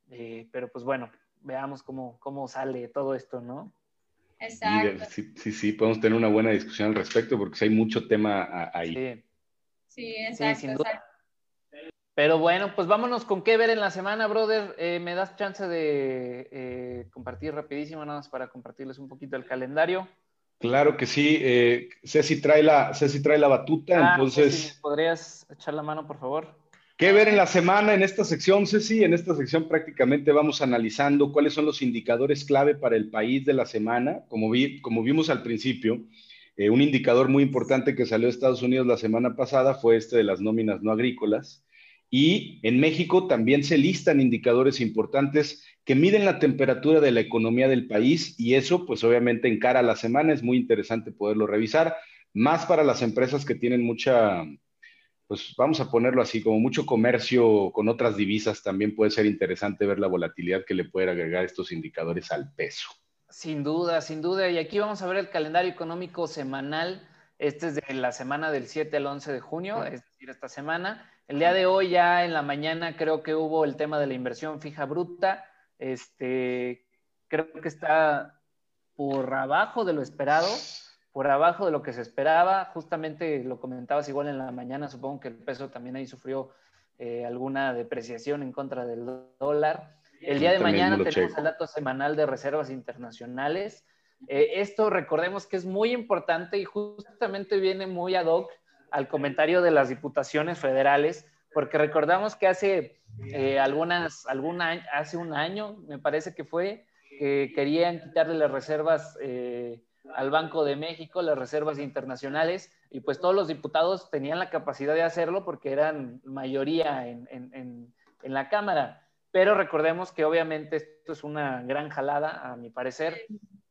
eh, pero pues bueno, veamos cómo, cómo sale todo esto, ¿no? Exacto. Sí, sí, sí, podemos tener una buena discusión al respecto porque hay mucho tema ahí. Sí, sí exacto. Sí, sin duda. exacto. Pero bueno, pues vámonos con qué ver en la semana, brother. Eh, ¿Me das chance de eh, compartir rapidísimo, nada más para compartirles un poquito el calendario? Claro que sí. Eh, Ceci, trae la, Ceci trae la batuta, Ah, entonces... Ceci, ¿Podrías echar la mano, por favor? ¿Qué ver en la semana en esta sección, Ceci? En esta sección prácticamente vamos analizando cuáles son los indicadores clave para el país de la semana. Como, vi, como vimos al principio, eh, un indicador muy importante que salió de Estados Unidos la semana pasada fue este de las nóminas no agrícolas. Y en México también se listan indicadores importantes que miden la temperatura de la economía del país y eso pues obviamente en cara a la semana es muy interesante poderlo revisar, más para las empresas que tienen mucha, pues vamos a ponerlo así, como mucho comercio con otras divisas, también puede ser interesante ver la volatilidad que le pueden agregar estos indicadores al peso. Sin duda, sin duda. Y aquí vamos a ver el calendario económico semanal. Este es de la semana del 7 al 11 de junio, es decir, esta semana. El día de hoy, ya en la mañana, creo que hubo el tema de la inversión fija bruta. Este, creo que está por abajo de lo esperado, por abajo de lo que se esperaba. Justamente lo comentabas igual en la mañana, supongo que el peso también ahí sufrió eh, alguna depreciación en contra del dólar. El día de mañana tenemos checo. el dato semanal de reservas internacionales. Eh, esto recordemos que es muy importante y justamente viene muy ad hoc al comentario de las diputaciones federales, porque recordamos que hace eh, algunas, alguna, hace un año, me parece que fue, que querían quitarle las reservas eh, al Banco de México, las reservas internacionales, y pues todos los diputados tenían la capacidad de hacerlo porque eran mayoría en, en, en, en la Cámara. Pero recordemos que obviamente esto es una gran jalada, a mi parecer,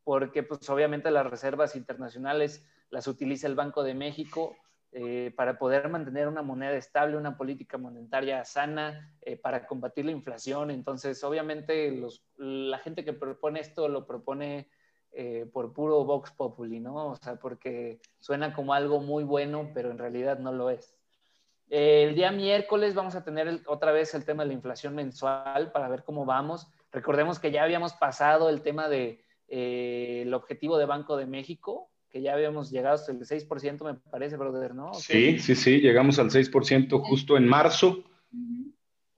porque pues obviamente las reservas internacionales las utiliza el Banco de México eh, para poder mantener una moneda estable, una política monetaria sana, eh, para combatir la inflación. Entonces, obviamente, los, la gente que propone esto lo propone eh, por puro Vox Populi, ¿no? O sea, porque suena como algo muy bueno, pero en realidad no lo es. el día miércoles vamos a tener el, otra vez el tema de la inflación mensual para ver cómo vamos. Recordemos que ya habíamos pasado el tema de el objetivo de Banco de México, que ya habíamos llegado hasta el 6%, me parece, brother, ¿no? Sí, sí, sí, llegamos al 6% justo en marzo.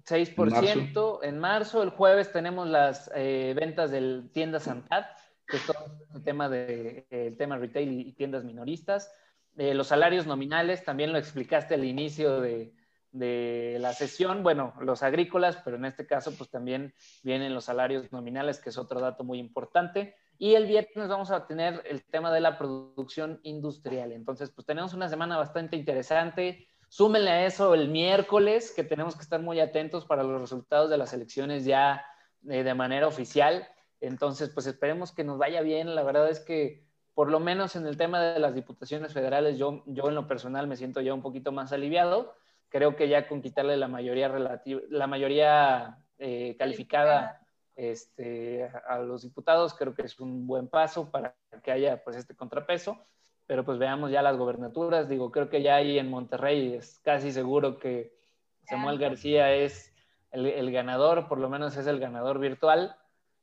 6% en marzo. en marzo. El jueves tenemos las eh, ventas del tiendas Santad, que es todo el tema, de, el tema retail y, y tiendas minoristas. Eh, los salarios nominales, también lo explicaste al inicio de, de la sesión, bueno, los agrícolas, pero en este caso pues también vienen los salarios nominales, que es otro dato muy importante. Y el viernes vamos a tener el tema de la producción industrial. Entonces, pues tenemos una semana bastante interesante. Súmenle a eso el miércoles, que tenemos que estar muy atentos para los resultados de las elecciones ya eh, de manera oficial. Entonces, pues esperemos que nos vaya bien. La verdad es que, por lo menos en el tema de las diputaciones federales, yo, yo en lo personal me siento ya un poquito más aliviado. Creo que ya con quitarle la mayoría relativa, la mayoría eh, calificada este, a los diputados, creo que es un buen paso para que haya pues este contrapeso, pero pues veamos ya las gobernaturas, digo, creo que ya ahí en Monterrey es casi seguro que Samuel García es el, el ganador, por lo menos es el ganador virtual,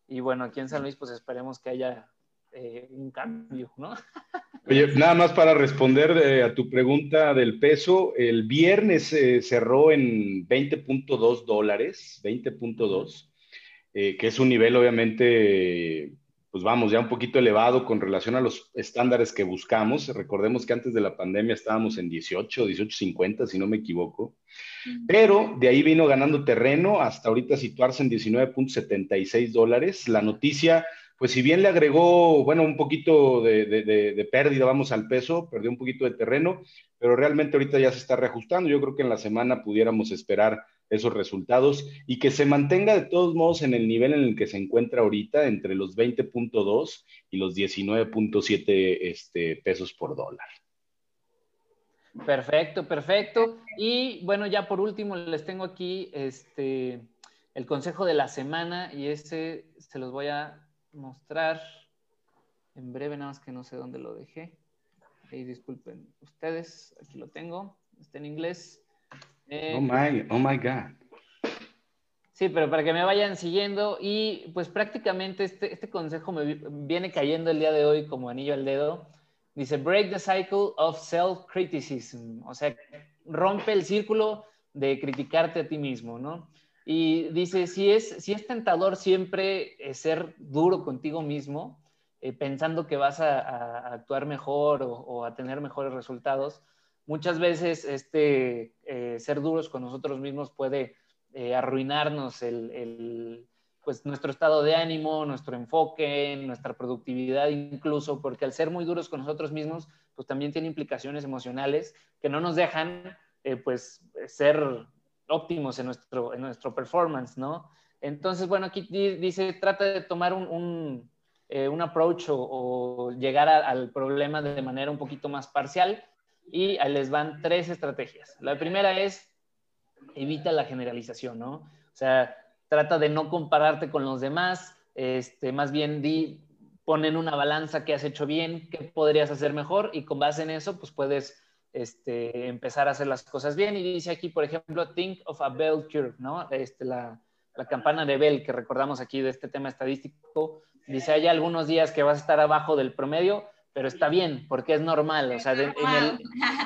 y bueno, aquí en San Luis pues esperemos que haya eh, un cambio, ¿no? *laughs* Oye, nada más para responder eh, a tu pregunta del peso, el viernes eh, cerró en 20.2 dólares, 20.2 eh, que es un nivel obviamente, pues vamos, ya un poquito elevado con relación a los estándares que buscamos. Recordemos que antes de la pandemia estábamos en 18, 18.50, si no me equivoco. Pero de ahí vino ganando terreno hasta ahorita situarse en 19.76 dólares. La noticia, pues si bien le agregó, bueno, un poquito de, de, de, de, pérdida, vamos al peso, perdió un poquito de terreno, pero realmente ahorita ya se está reajustando. Yo creo que en la semana pudiéramos esperar esos resultados y que se mantenga de todos modos en el nivel en el que se encuentra ahorita, entre los 20.2 y los 19.7 este, pesos por dólar. Perfecto, perfecto. Y bueno, ya por último les tengo aquí este, el consejo de la semana y ese se los voy a mostrar en breve, nada más que no sé dónde lo dejé. Ahí disculpen ustedes, aquí lo tengo, está en inglés. Eh, oh, my, oh my God. Sí, pero para que me vayan siguiendo y pues prácticamente este, este consejo me viene cayendo el día de hoy como anillo al dedo. Dice, break the cycle of self-criticism. O sea, rompe el círculo de criticarte a ti mismo, ¿no? Y dice, si es, si es tentador siempre eh, ser duro contigo mismo, eh, pensando que vas a, actuar mejor o, a tener mejores resultados, muchas veces este, eh, ser duros con nosotros mismos puede arruinarnos el, pues, nuestro estado de ánimo, nuestro enfoque, nuestra productividad incluso, porque al ser muy duros con nosotros mismos, pues también tiene implicaciones emocionales que no nos dejan pues ser óptimos en nuestro, en nuestro performance, ¿no? Entonces, bueno, aquí dice, trata de tomar un, un, eh, un approach o, llegar al problema de manera un poquito más parcial y ahí les van tres estrategias. La primera es, evita la generalización, ¿no? O sea, trata de no compararte con los demás, este, más bien di, pon una balanza qué has hecho bien, qué podrías hacer mejor y con base en eso, pues puedes este, empezar a hacer las cosas bien. Y dice aquí, por ejemplo, think of a bell curve, ¿no? Este, la, la campana de Bell que recordamos aquí de este tema estadístico. Dice, hay algunos días que vas a estar abajo del promedio, pero está bien, porque es normal. O sea, en, el,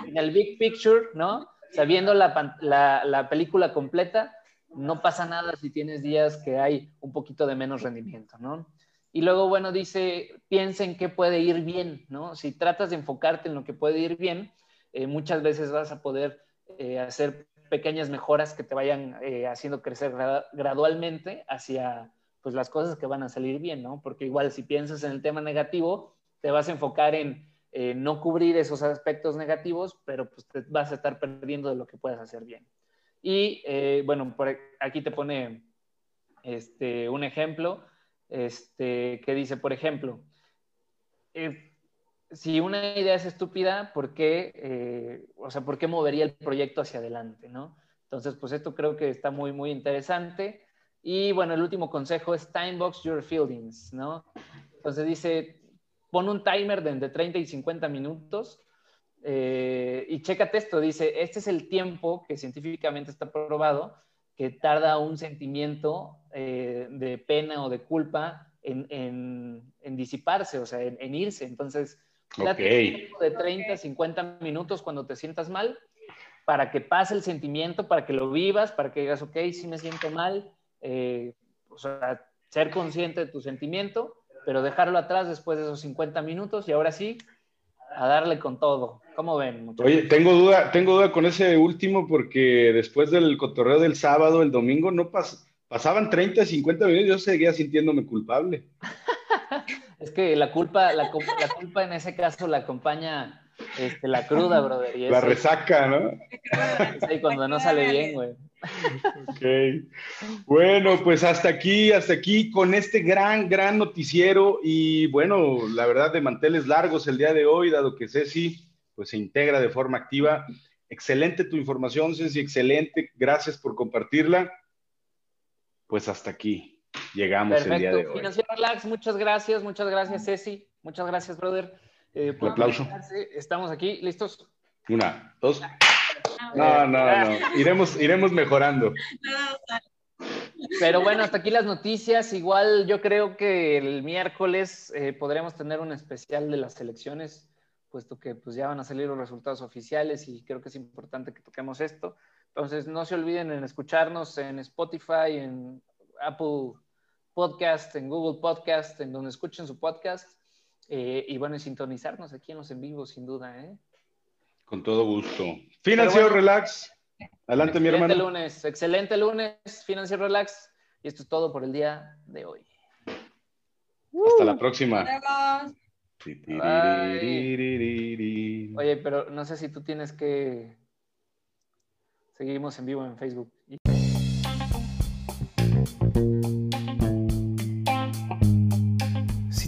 en, el, big picture, ¿no? O sea, viendo la, la, la película completa, no pasa nada si tienes días que hay un poquito de menos rendimiento, ¿no? Y luego, bueno, dice, piensa en qué puede ir bien, ¿no? Si tratas de enfocarte en lo que puede ir bien, eh, muchas veces vas a poder eh, hacer pequeñas mejoras que te vayan eh, haciendo crecer gradualmente hacia pues, las cosas que van a salir bien, ¿no? Porque igual si piensas en el tema negativo, te vas a enfocar en no cubrir esos aspectos negativos, pero pues te vas a estar perdiendo de lo que puedes hacer bien. Y bueno, por aquí te pone este, un ejemplo este, que dice, por ejemplo, si una idea es estúpida, ¿por qué, eh, o sea, ¿por qué movería el proyecto hacia adelante, no? Entonces, pues esto creo que está muy, muy interesante. Y bueno, el último consejo es time box your feelings, ¿no? Entonces dice, pon un timer de entre 30 y 50 minutos eh, y chécate esto, dice, este es el tiempo que científicamente está probado que tarda un sentimiento eh, de pena o de culpa en, disiparse, o sea, en, en irse. Entonces, Okay. De 30, 50 minutos cuando te sientas mal, para que pase el sentimiento, para que lo vivas, para que digas, ok, sí me siento mal, eh, o sea, ser consciente de tu sentimiento, pero dejarlo atrás después de esos 50 minutos y ahora sí, a darle con todo. ¿Cómo ven? Oye, tengo duda, tengo duda con ese último porque después del cotorreo del sábado, el domingo, no pasaban 30, 50 minutos, y yo seguía sintiéndome culpable. *laughs* Es que la culpa, la, culpa en ese caso la acompaña este, la cruda, brother. la resaca, ¿no? *laughs* Sí, cuando no sale bien, güey. Ok. Bueno, pues hasta aquí, hasta aquí con este gran, gran noticiero y bueno, la verdad de manteles largos el día de hoy, dado que Ceci pues se integra de forma activa. Excelente tu información, Ceci, excelente. Gracias por compartirla. Pues hasta aquí llegamos el día de hoy. Financiero Relax, muchas gracias, muchas gracias, Ceci, muchas gracias, brother. Eh, Un aplauso. Estamos aquí, ¿listos? Una, dos. No, no, no. Iremos, iremos mejorando. Pero bueno, hasta aquí las noticias. Igual yo creo que el miércoles eh, podremos tener un especial de las elecciones, puesto que pues ya van a salir los resultados oficiales y creo que es importante que toquemos esto. Entonces no se olviden en escucharnos en Spotify, en Apple Podcast, en Google Podcast, en donde escuchen su podcast. Eh, y bueno, y sintonizarnos aquí en los en vivo, sin duda. ¿eh? Con todo gusto. Financiero Relax. Adelante, mi hermano. lunes, excelente lunes, Financiero Relax. Y esto es todo por el día de hoy. Hasta la próxima. Oye, pero no sé si tú tienes que. Seguimos en vivo en Facebook.